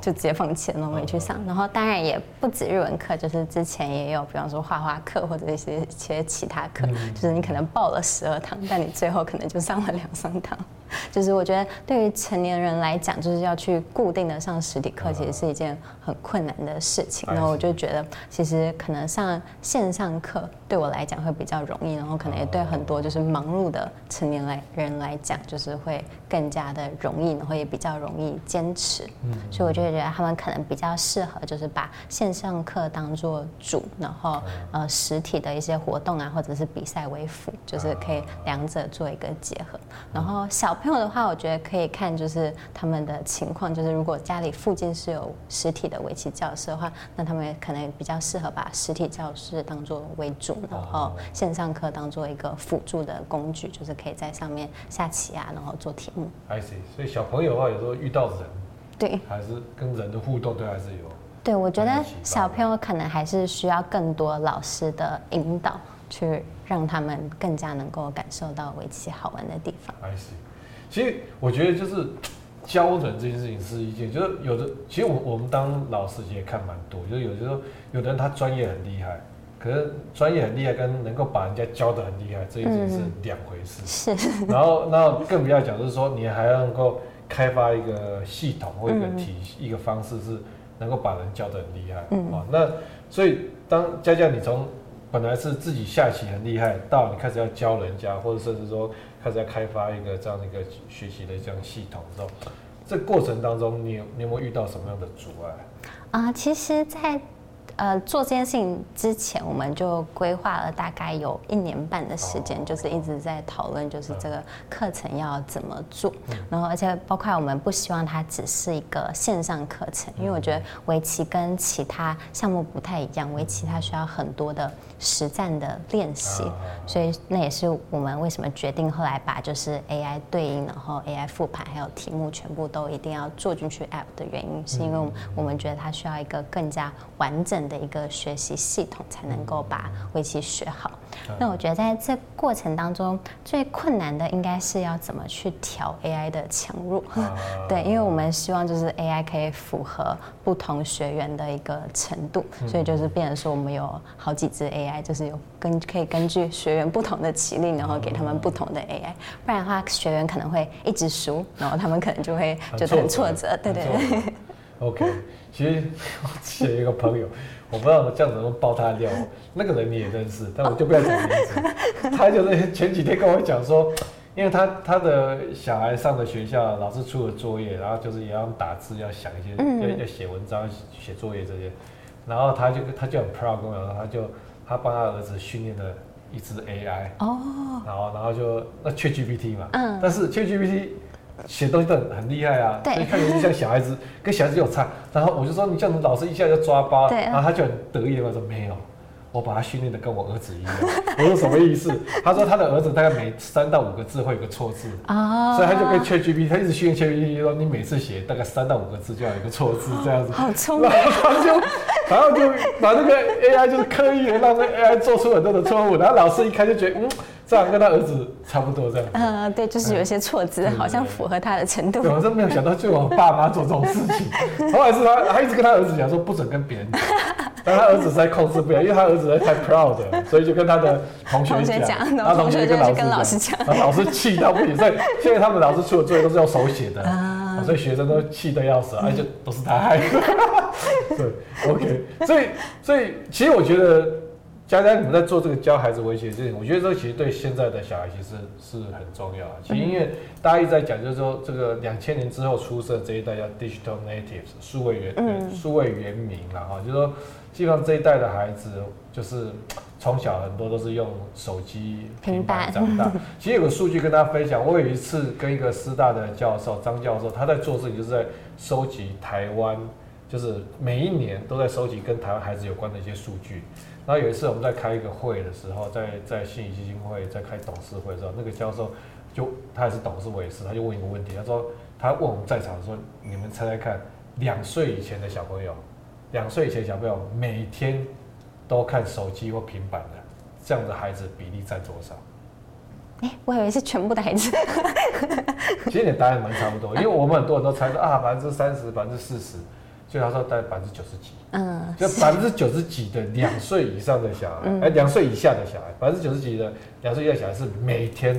就直接放弃了，然后没去上。然后当然也不止日文课，就是之前也有，比方说画画课或者一些一些其他课，就是你可能报了十二堂，但你最后可能就上了两三堂。就是我觉得对于成年人来讲，就是要去固定的上实体课，其实是一件很困难的事情。然后我就觉得，其实可能上线上课对我来讲会比较容易，然后可能也对很多就是忙碌的成年来人来讲，就是会更加的容易。然后也比较容易坚持，嗯所以我就觉得他们可能比较适合，就是把线上课当做主，然后呃实体的一些活动啊，或者是比赛为辅，就是可以两者做一个结合。然后小朋友的话，我觉得可以看就是他们的情况，就是如果家里附近是有实体的围棋教室的话，那他们可能比较适合把实体教室当做为主，然后线上课当做一个辅助的工具，就是可以在上面下棋啊，然后做题目。I see，所以。小朋友的话，有时候遇到人，对，还是跟人的互动，对，还是有。对，我觉得小朋友可能还是需要更多老师的引导，去让他们更加能够感受到围棋好玩的地方。还是，其实我觉得就是教人这件事情是一件，就是有的，其实我我们当老师也看蛮多，就是有的时候有的人他专业很厉害。可是专业很厉害，跟能够把人家教的很厉害，这已经是两回事。嗯、是。然后，那更不要讲，就是说，你还要能够开发一个系统或一个体系、嗯、一个方式，是能够把人教的很厉害。嗯。啊，那所以当佳佳你从本来是自己下棋很厉害，到你开始要教人家，或者甚至说开始要开发一个这样的一个学习的这样系统的时候，这过程当中，你有你有没有遇到什么样的阻碍？啊，其实，在。呃，做这件事情之前，我们就规划了大概有一年半的时间，就是一直在讨论，就是这个课程要怎么做。然后，而且包括我们不希望它只是一个线上课程，因为我觉得围棋跟其他项目不太一样，围棋它需要很多的实战的练习，所以那也是我们为什么决定后来把就是 AI 对应，然后 AI 复盘还有题目全部都一定要做进去 App 的原因，是因为我们觉得它需要一个更加完整的一个学习系统，才能够把围棋学好。那我觉得在这过程当中，最困难的应该是要怎么去调 AI 的强弱。对，因为我们希望就是 AI 可以符合不同学员的一个程度，所以就是变成说我们有好几只 AI，就是有根可以根据学员不同的棋力，然后给他们不同的 AI。不然的话，学员可能会一直输，然后他们可能就会觉得很挫折。对对对。OK，其实我记得一个朋友。我不知道这样子能爆他料，那个人你也认识，但我就不要讲名字。他就是前几天跟我讲说，因为他他的小孩上的学校，老师出了作业，然后就是也要打字，要想一些，要要写文章、写作业这些，然后他就他就很 proud 跟我讲，他就他帮他儿子训练了一只 AI，哦，然后然后就那 ChatGPT 嘛，嗯，但是 ChatGPT。写东西都很很厉害啊，所以看起来就像小孩子，跟小孩子有差。然后我就说，你这样子老师一下就抓包，然后他就很得意的说没有。我把他训练的跟我儿子一样，我说什么意思？他说他的儿子大概每三到五个字会有个错字啊，所以他就跟 ChatGPT，他一直训练 ChatGPT 说，你每次写大概三到五个字就要有一个错字这样子。好聪明。然后他就，然后就把那个 AI 就是刻意的让那 AI 做出很多的错误，然后老师一看就觉得，嗯，这样跟他儿子差不多这样。嗯，对，就是有一些错字，好像符合他的程度。我真没有想到，就我爸妈做这种事情。后来是他，他一直跟他儿子讲说，不准跟别人讲。但他儿子实在控制不了，因为他儿子实在太 proud 了，所以就跟他的同学讲，然后同学就跟老师讲，然后 老师气到不行。所以现在他们老师出的作业都是用手写的，所以学生都气得要死，而且都是他害的。对，OK，所以所以其实我觉得佳佳你们在做这个教孩子围棋这件事，我觉得这其实对现在的小孩其实是很重要。其实因为大家一直在讲，就是说这个两千年之后出生这一代叫 digital natives，数位原数位原民了哈，就是说。基本上这一代的孩子，就是从小很多都是用手机、平板长大。其实有个数据跟大家分享，我有一次跟一个师大的教授张教授，他在做事情，就是在收集台湾，就是每一年都在收集跟台湾孩子有关的一些数据。然后有一次我们在开一个会的时候，在在信谊基金会在开董事会的时候，那个教授就他也是董事，我也是，他就问一个问题，他说他问我们在场说，你们猜猜看，两岁以前的小朋友。两岁以前小朋友每天都看手机或平板的，这样的孩子比例占多少？哎、欸，我以为是全部的孩子。其实你的答案蛮差不多，因为我们很多人都猜说啊，百分之三十、百分之四十，所以他说大概百分之九十几。嗯，就百分之九十几的两岁以上的小孩，哎，两岁以下的小孩，百分之九十几的两岁以下的小孩是每天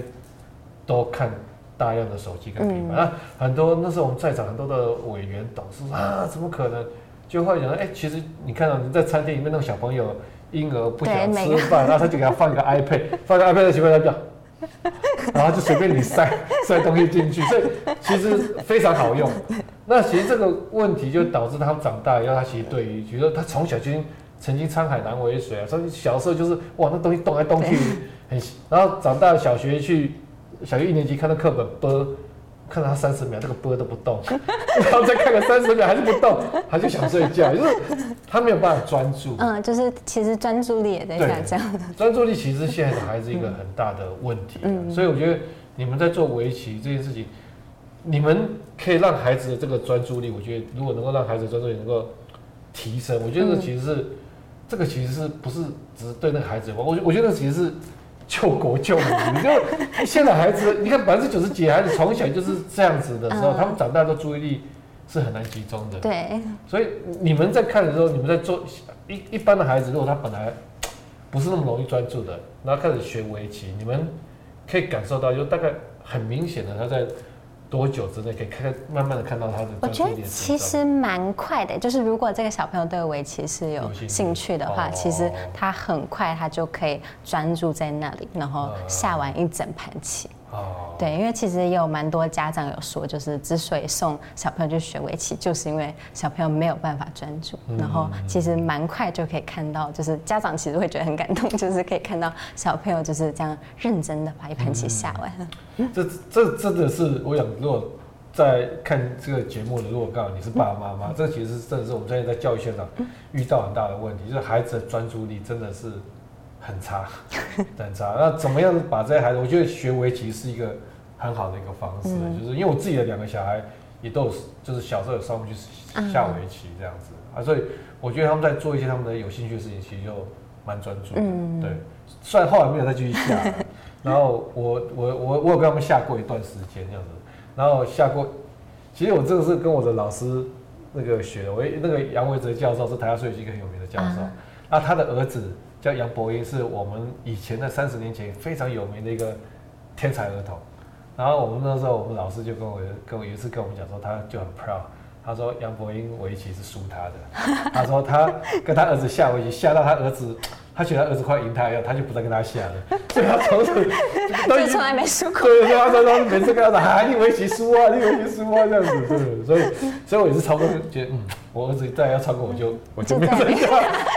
都看大量的手机跟平板。那、嗯啊、很多那时候我们在场很多的委员董事啊，怎么可能？就会讲说，哎，其实你看到你在餐厅里面那种小朋友婴儿不想吃饭，然后他就给他放一个 iPad，放个 iPad 的情况下，然后就随便你塞 塞东西进去，所以其实非常好用。那其实这个问题就导致他们长大以后，他其实对于，比如说他从小就曾经沧海难为水啊，所以小时候就是哇，那东西动来动去很，然后长大小学去小学一年级看到课本播。看到他三十秒，这个波都不动，然后再看个三十秒还是不动，他就想睡觉，就是他没有办法专注。嗯，就是其实专注力也在下降。专注力其实现在的孩子一个很大的问题，嗯，所以我觉得你们在做围棋这件事情，你们可以让孩子的这个专注力，我觉得如果能够让孩子专注力能够提升，我觉得这其实是这个其实是不是只是对那个孩子有关，我我觉得其实是。救国救民，你就现在孩子，你看百分之九十几的孩子从小就是这样子的时候，他们长大的注意力是很难集中的。对。所以你们在看的时候，你们在做一一般的孩子，如果他本来不是那么容易专注的，然后开始学围棋，你们可以感受到，就大概很明显的他在。多久之内可以看，慢慢的看到他的？我觉得其实蛮快的，就是如果这个小朋友对围棋是有兴趣的话，其实他很快他就可以专注在那里，然后下完一整盘棋。哦，对，因为其实也有蛮多家长有说，就是之所以送小朋友去学围棋，就是因为小朋友没有办法专注，然后其实蛮快就可以看到，就是家长其实会觉得很感动，就是可以看到小朋友就是这样认真的把一盘棋下完。嗯、这这真的是，我想如果在看这个节目的，如果刚好你是爸爸妈妈，嗯、这其实是真的是我们现在在教育现场遇到很大的问题，就是孩子的专注力真的是。很差，很差。那怎么样把这些孩子？我觉得学围棋是一个很好的一个方式，嗯、就是因为我自己的两个小孩也都有，就是小时候有上过去下围棋这样子、嗯、啊，所以我觉得他们在做一些他们的有兴趣的事情，其实就蛮专注的。嗯、对，虽然后来没有再继续下，然后我我我我有跟他们下过一段时间这样子，然后下过，其实我这个是跟我的老师那个学的，我那个杨维泽教授是台大数学系一个很有名的教授，那，他的儿子。叫杨博英，是我们以前的三十年前非常有名的一个天才儿童。然后我们那时候，我们老师就跟我跟我有一次跟我们讲说，他就很 proud，他说杨博英围棋是输他的。他说他跟他儿子下围棋，下到他儿子，他觉得他儿子快赢他一样，他就不再跟他下了。所以他从此就从来没输过。对，他说他每次跟他说，啊，你围棋输啊，你围棋输啊这样子，对。所以，所以我也是超过觉得，嗯，我儿子再要超过我就 我就没有再下。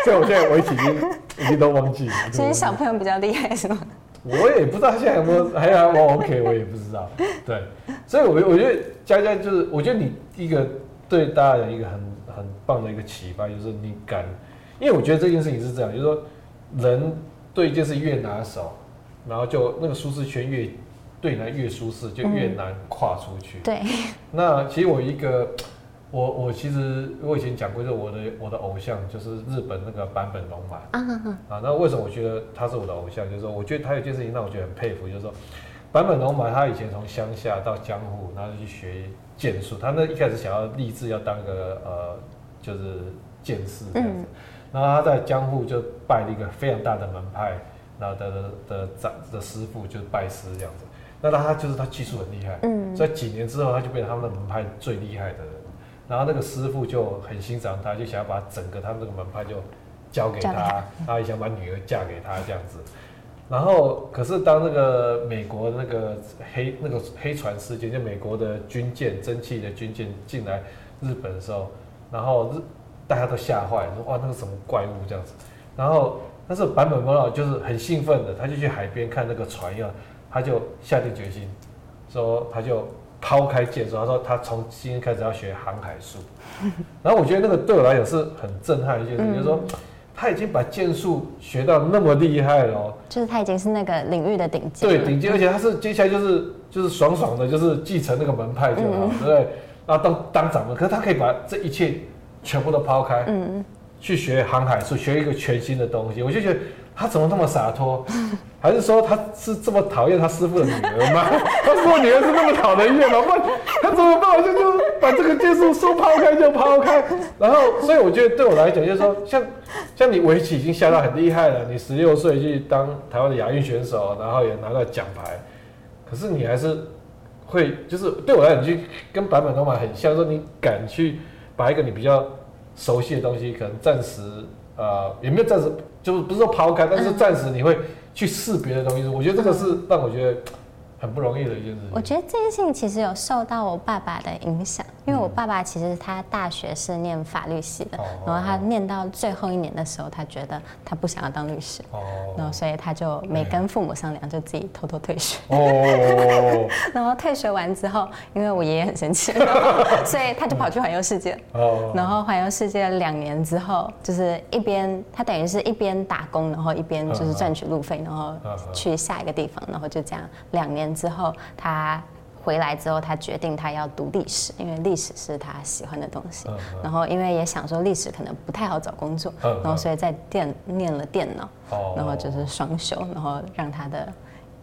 所以我现在围棋已经。已经都忘记了。其实小朋友比较厉害是吗？我也不知道现在有没有还有我 OK，我也不知道。对，所以我我觉得佳佳就是，我觉得你一个对大家的一个很很棒的一个启发，就是你敢，因为我觉得这件事情是这样，就是说人对一件事越拿手，然后就那个舒适圈越对你来越舒适，就越难跨出去。嗯、对。那其实我一个。我我其实我以前讲过，就是我的我的偶像就是日本那个坂本龙马啊啊，那为什么我觉得他是我的偶像？就是说，我觉得他有件事情让我觉得很佩服，就是说，坂本龙马他以前从乡下到江户，然后就去学剑术。他那一开始想要立志要当个呃，就是剑士这样子。然后他在江户就拜了一个非常大的门派，然后的的长的，的师傅就是拜师这样子。那他就是他技术很厉害，嗯，所以几年之后他就变成他们的门派最厉害的人。然后那个师傅就很欣赏他，就想要把整个他们这个门派就交给他，他也想把女儿嫁给他这样子。然后，可是当那个美国那个黑那个黑船事件，就美国的军舰蒸汽的军舰进来日本的时候，然后日大家都吓坏了，说哇那个什么怪物这样子。然后，但是坂本龙马就是很兴奋的，他就去海边看那个船一样，他就下定决心，说他就。抛开剑术，他说他从今天开始要学航海术，然后我觉得那个对我来讲是很震撼的一件事，就是说他已经把剑术学到那么厉害了哦，就是他已经是那个领域的顶尖，对顶尖，而且他是接下来就是就是爽爽的，就是继承那个门派就好，对不对？然后当当掌门，可是他可以把这一切全部都抛开，嗯，去学航海术，学一个全新的东西，我就觉得。他怎么那么洒脱？还是说他是这么讨厌他师傅的女儿吗？他师傅女儿是那么讨人厌吗？不，他怎么办？就就把这个剑术说抛开就抛开。然后，所以我觉得对我来讲，就是说，像像你围棋已经下到很厉害了，你十六岁去当台湾的亚运选手，然后也拿到奖牌，可是你还是会，就是对我来讲，就跟坂本龙马很像，说你敢去把一个你比较熟悉的东西，可能暂时。呃，也没有暂时就是不是说抛开，但是暂时你会去试别的东西。我觉得这个是让我觉得很不容易的一件事情。我觉得这件事情其实有受到我爸爸的影响，因为我爸爸其实他大学是念法律系的，然后他念到最后一年的时候，他觉得他不想要当律师，然后所以他就没跟父母商量，就自己偷偷退学。哦。然后退学完之后，因为我爷爷很生气，所以他就跑去环游世界。哦。然后环游世界两年之后，就是一边他等于是一边打工，然后一边就是赚取路费，然后去下一个地方，然后就这样两年之后他。回来之后，他决定他要读历史，因为历史是他喜欢的东西。嗯嗯、然后，因为也想说历史可能不太好找工作，然后所以在电念了电脑，哦、然后就是双修，然后让他的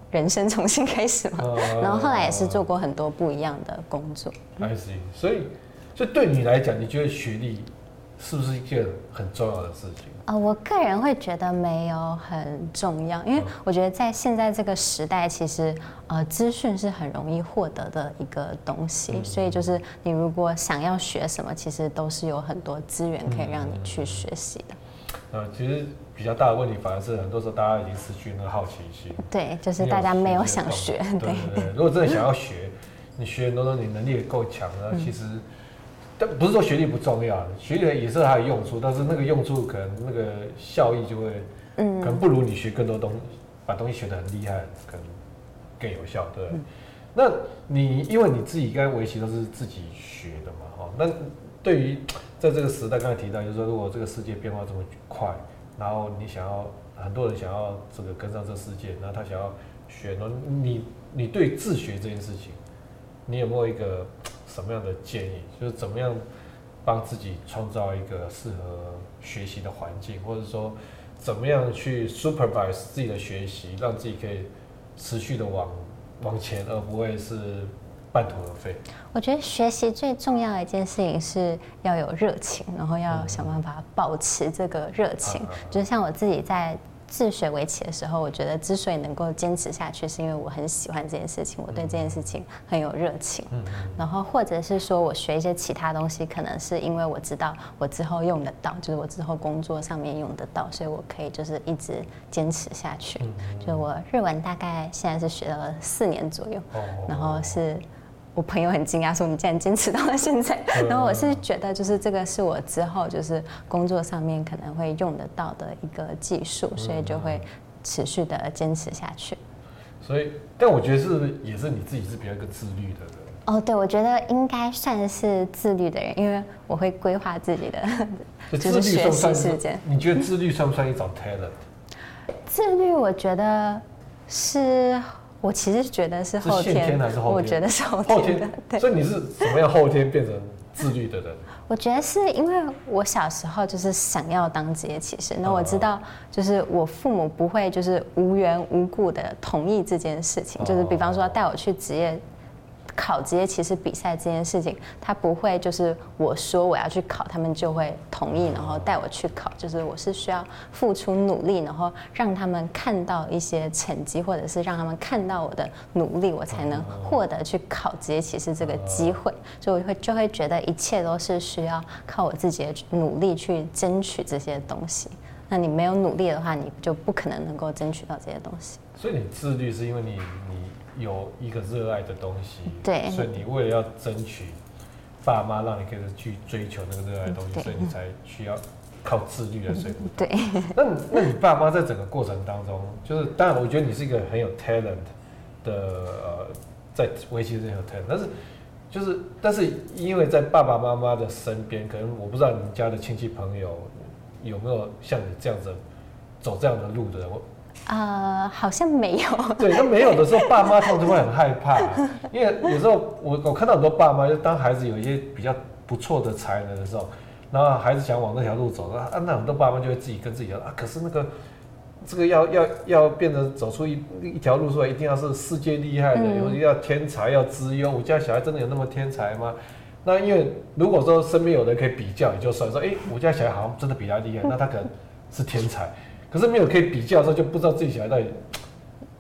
人生重新开始嘛。嗯、然后后来也是做过很多不一样的工作。I see，所以，所以对你来讲，你觉得学历是不是一件很重要的事情？啊、呃，我个人会觉得没有很重要，因为我觉得在现在这个时代，其实呃资讯是很容易获得的一个东西，嗯、所以就是你如果想要学什么，其实都是有很多资源可以让你去学习的。呃，其实比较大的问题反而是很多时候大家已经失去那个好奇心。对，就是大家没有想学。对对对，如果真的想要学，你学很多东西，你能力也够强，然后其实。但不是说学历不重要，学历也是它有用处，但是那个用处可能那个效益就会，嗯，可能不如你学更多东西，把东西学得很厉害，可能更有效，对。嗯、那你因为你自己刚才围棋都是自己学的嘛，哈，那对于 在这个时代，刚才提到就是说，如果这个世界变化这么快，然后你想要很多人想要这个跟上这个世界，然后他想要学，那你你对自学这件事情，你有没有一个？什么样的建议？就是怎么样帮自己创造一个适合学习的环境，或者说怎么样去 supervise 自己的学习，让自己可以持续的往往前，而不会是半途而废。我觉得学习最重要的一件事情是要有热情，然后要想办法保持这个热情。嗯、就是像我自己在。自学围棋的时候，我觉得之所以能够坚持下去，是因为我很喜欢这件事情，我对这件事情很有热情。嗯。然后或者是说我学一些其他东西，可能是因为我知道我之后用得到，就是我之后工作上面用得到，所以我可以就是一直坚持下去。嗯。就我日文大概现在是学了四年左右，然后是。我朋友很惊讶，说你竟然坚持到了现在。然后我是觉得，就是这个是我之后就是工作上面可能会用得到的一个技术，所以就会持续的坚持下去。所以，但我觉得是也是你自己是比较一个自律的人。哦，对，我觉得应该算是自律的人，因为我会规划自己的 就是学习时间。你觉得自律算不算一种 talent？自律，我觉得是，我其实觉得是后天，天还是后天？我觉得是后天。后天，对。所以你是怎么样后天变成自律的人？我觉得是因为我小时候就是想要当职业骑士，那我知道就是我父母不会就是无缘无故的同意这件事情，就是比方说带我去职业。考职业棋士比赛这件事情，他不会就是我说我要去考，他们就会同意，然后带我去考。就是我是需要付出努力，然后让他们看到一些成绩，或者是让他们看到我的努力，我才能获得去考职业棋士这个机会。所以我会就会觉得一切都是需要靠我自己的努力去争取这些东西。那你没有努力的话，你就不可能能够争取到这些东西。所以你自律是因为你你。有一个热爱的东西，对，所以你为了要争取爸妈让你可以去追求那个热爱的东西，所以你才需要靠自律来说服。对，那那你爸妈在整个过程当中，就是当然，我觉得你是一个很有 talent 的呃，在围棋是很有 talent，但是就是但是因为在爸爸妈妈的身边，可能我不知道你们家的亲戚朋友有没有像你这样子走这样的路的人。呃，好像没有。对，那没有的时候，爸妈通常会很害怕，因为有时候我我看到很多爸妈，就当孩子有一些比较不错的才能的时候，然后孩子想往那条路走，啊，那很多爸妈就会自己跟自己说啊，可是那个这个要要要变得走出一一条路出来，一定要是世界厉害的，要天才，要资优。我家小孩真的有那么天才吗？那因为如果说身边有人可以比较，也就算说，哎、欸，我家小孩好像真的比他厉害，那他可能是天才。可是没有可以比较的时候，就不知道自己小孩到底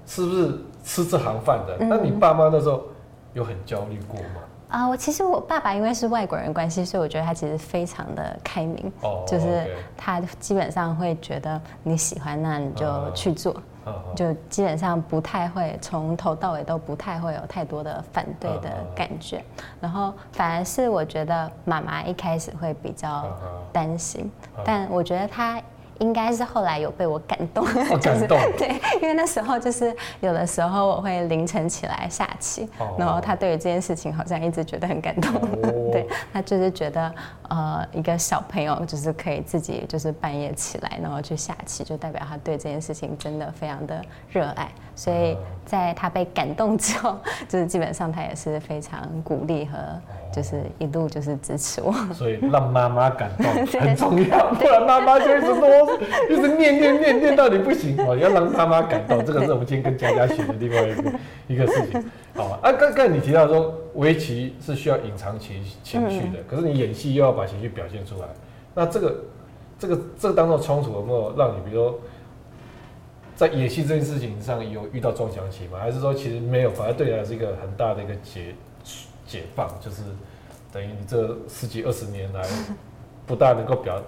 是不是吃这行饭的。那你爸妈那时候有很焦虑过吗？啊、呃，我其实我爸爸因为是外国人关系，所以我觉得他其实非常的开明。哦，就是他基本上会觉得你喜欢，那你就去做，就基本上不太会从头到尾都不太会有太多的反对的感觉。然后反而是我觉得妈妈一开始会比较担心，但我觉得他。应该是后来有被我感动，哦、感动。对，因为那时候就是有的时候我会凌晨起来下棋，哦、然后他对于这件事情好像一直觉得很感动，哦、对，他就是觉得呃一个小朋友就是可以自己就是半夜起来然后去下棋，就代表他对这件事情真的非常的热爱，所以在他被感动之后，就是基本上他也是非常鼓励和。就是一路就是支持我，所以让妈妈感动 很重要，不然妈妈就一直说，一直念念念念到你不行哦，要让妈妈感动，这个是我们今天跟佳佳学的另外一个 一个事情，好吧？啊，刚刚你提到说围棋是需要隐藏情情绪的，可是你演戏又要把情绪表现出来，那这个这个这个当中冲突有没有让你，比如说在演戏这件事情上有遇到撞墙期吗？还是说其实没有，反而对你是一个很大的一个结？解放就是等于你这十几二十年来不大能够表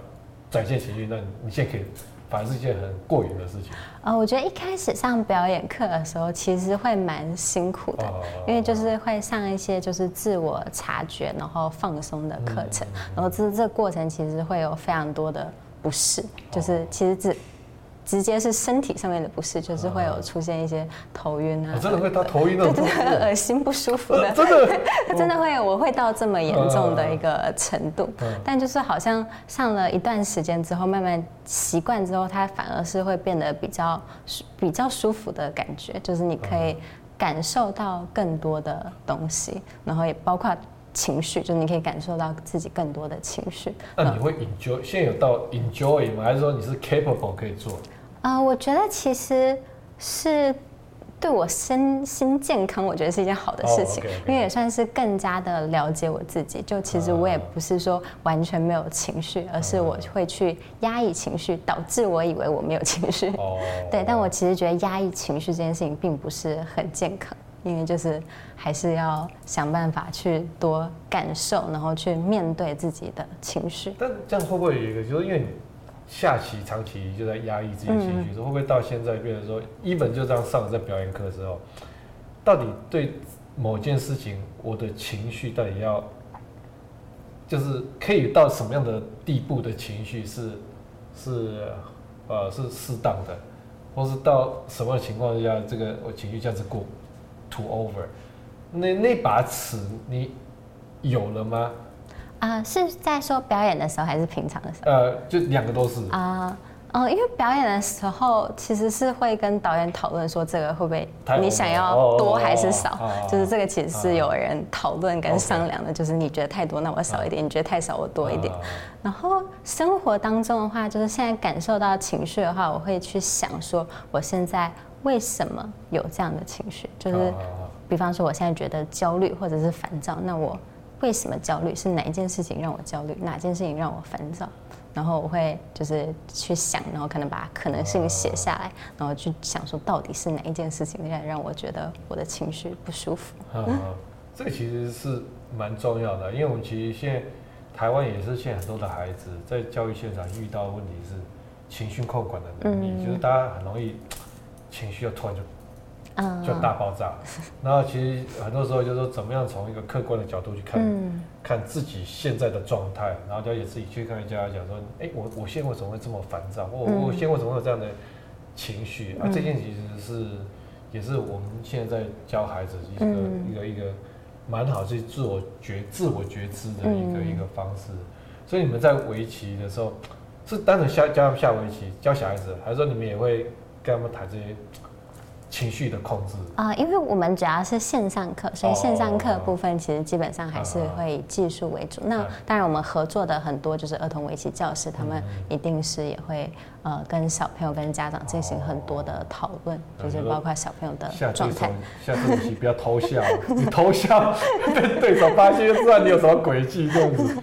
展现情绪，那你现在可以，反而是一件很过瘾的事情。呃，我觉得一开始上表演课的时候，其实会蛮辛苦的，哦、因为就是会上一些就是自我察觉然后放松的课程，嗯、然后这这过程其实会有非常多的不适，就是其实只。直接是身体上面的不适，就是会有出现一些头晕啊，真的会到头晕那种，对对对，恶心不舒服的，真的，真的会有，我会到这么严重的一个程度。但就是好像上了一段时间之后，慢慢习惯之后，它反而是会变得比较比较舒服的感觉，就是你可以感受到更多的东西，然后也包括情绪，就是你可以感受到自己更多的情绪。那你会 enjoy？现在有到 enjoy 吗？还是说你是 capable 可以做？啊、呃，我觉得其实是对我身心健康，我觉得是一件好的事情，oh, okay, okay. 因为也算是更加的了解我自己。就其实我也不是说完全没有情绪，而是我会去压抑情绪，导致我以为我没有情绪。Oh. 对，但我其实觉得压抑情绪这件事情并不是很健康，因为就是还是要想办法去多感受，然后去面对自己的情绪。但这样会不会有一个，就是因为你。下棋长期就在压抑自己的情绪，说、嗯、会不会到现在变成说，一本就这样上了在表演课时候，到底对某件事情，我的情绪到底要，就是可以到什么样的地步的情绪是是呃是适当的，或是到什么情况下，这个我情绪这样子过，too over，那那把尺你有了吗？啊、呃，是在说表演的时候还是平常的时候？呃，就两个都是啊。哦，因为表演的时候其实是会跟导演讨论说，这个会不会你想要多还是少？就是这个其实是有人讨论跟商量的，就是你觉得太多，那我少一点；你觉得太少，我多一点。然后生活当中的话，就是现在感受到情绪的话，我会去想说，我现在为什么有这样的情绪？就是比方说，我现在觉得焦虑或者是烦躁，那我为什么焦虑？是哪一件事情让我焦虑？哪件事情让我烦躁？然后我会就是去想，然后可能把可能性写下来，然后去想说到底是哪一件事情让让我觉得我的情绪不舒服。嗯，这个其实是蛮重要的，因为我们其实现在台湾也是现在很多的孩子在教育现场遇到的问题是情绪控管的能力，就是大家很容易情绪要突然就。就大爆炸，然后其实很多时候就是说，怎么样从一个客观的角度去看，嗯、看自己现在的状态，然后了解自己，去跟人家讲说，哎，我我现在为什么会这么烦躁？我我现在为什么会有这样的情绪？啊，这件其实是也是我们现在在教孩子一个一个一个蛮好去自我觉自我觉知的一个一个方式。所以你们在围棋的时候，是单纯下教他们下围棋，教小孩子，还是说你们也会跟他们谈这些？情绪的控制啊、呃，因为我们主要是线上课，所以线上课部分其实基本上还是会以技术为主。那当然，我们合作的很多就是儿童围棋教室，他们一定是也会呃跟小朋友跟家长进行很多的讨论，就是包括小朋友的状态。下次围棋不要偷笑，你偷笑被 对手发现，就知道你有什么诡计这样子。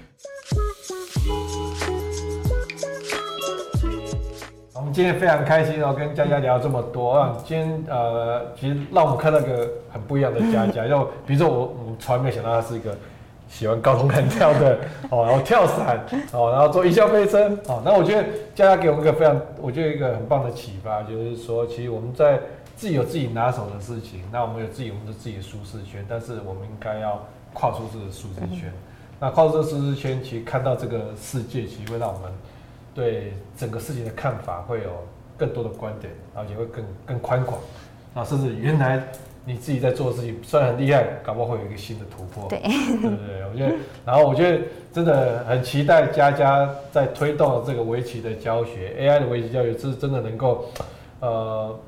今天非常开心哦，跟佳佳聊这么多啊！今天呃，其实让我们看到一个很不一样的佳佳，就比如说我，我从来没想到他是一个喜欢高空弹跳的 哦，然后跳伞哦，然后做一笑飞车哦。那我觉得佳佳给我们一个非常，我觉得一个很棒的启发，就是说，其实我们在自己有自己拿手的事情，那我们有自己我们的自己的舒适圈，但是我们应该要跨出这个舒适圈。那跨出这个舒适圈，其实看到这个世界，其实会让我们。对整个事情的看法会有更多的观点，而且会更更宽广，啊，甚至原来你自己在做的事情虽然很厉害，搞不好会有一个新的突破，对，对不对？我觉得，然后我觉得真的很期待佳佳在推动这个围棋的教学，AI 的围棋教学是真的能够，呃，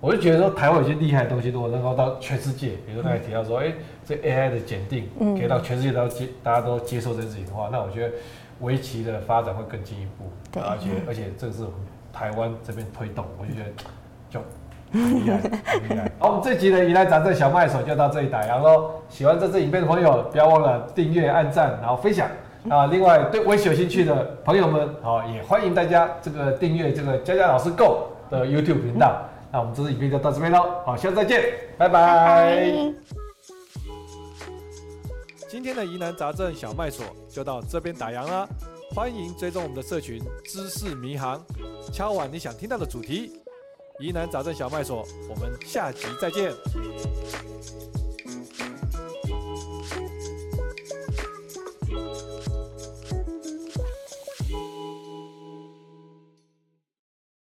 我就觉得说台湾有些厉害的东西，如果能够到全世界，比如说刚才提到说，哎，这 AI 的检定可以到全世界都接，大家都接受这件事情的话，那我觉得。围棋的发展会更进一步，对而且而且这个是台湾这边推动，我就觉得就很厉害，很厉害。好，我们这集的疑难杂症小麦所就到这里打烊喽。喜欢这支影片的朋友，不要忘了订阅、按赞，然后分享啊。另外，对围棋有兴趣的朋友们，好，也欢迎大家这个订阅这个佳佳老师 Go 的 YouTube 频道。那我们这支影片就到这边喽，好，下次再见，拜拜。拜拜今天的疑难杂症小麦所就到这边打烊啦，欢迎追踪我们的社群知识迷航，敲完你想听到的主题，疑难杂症小麦所，我们下集再见。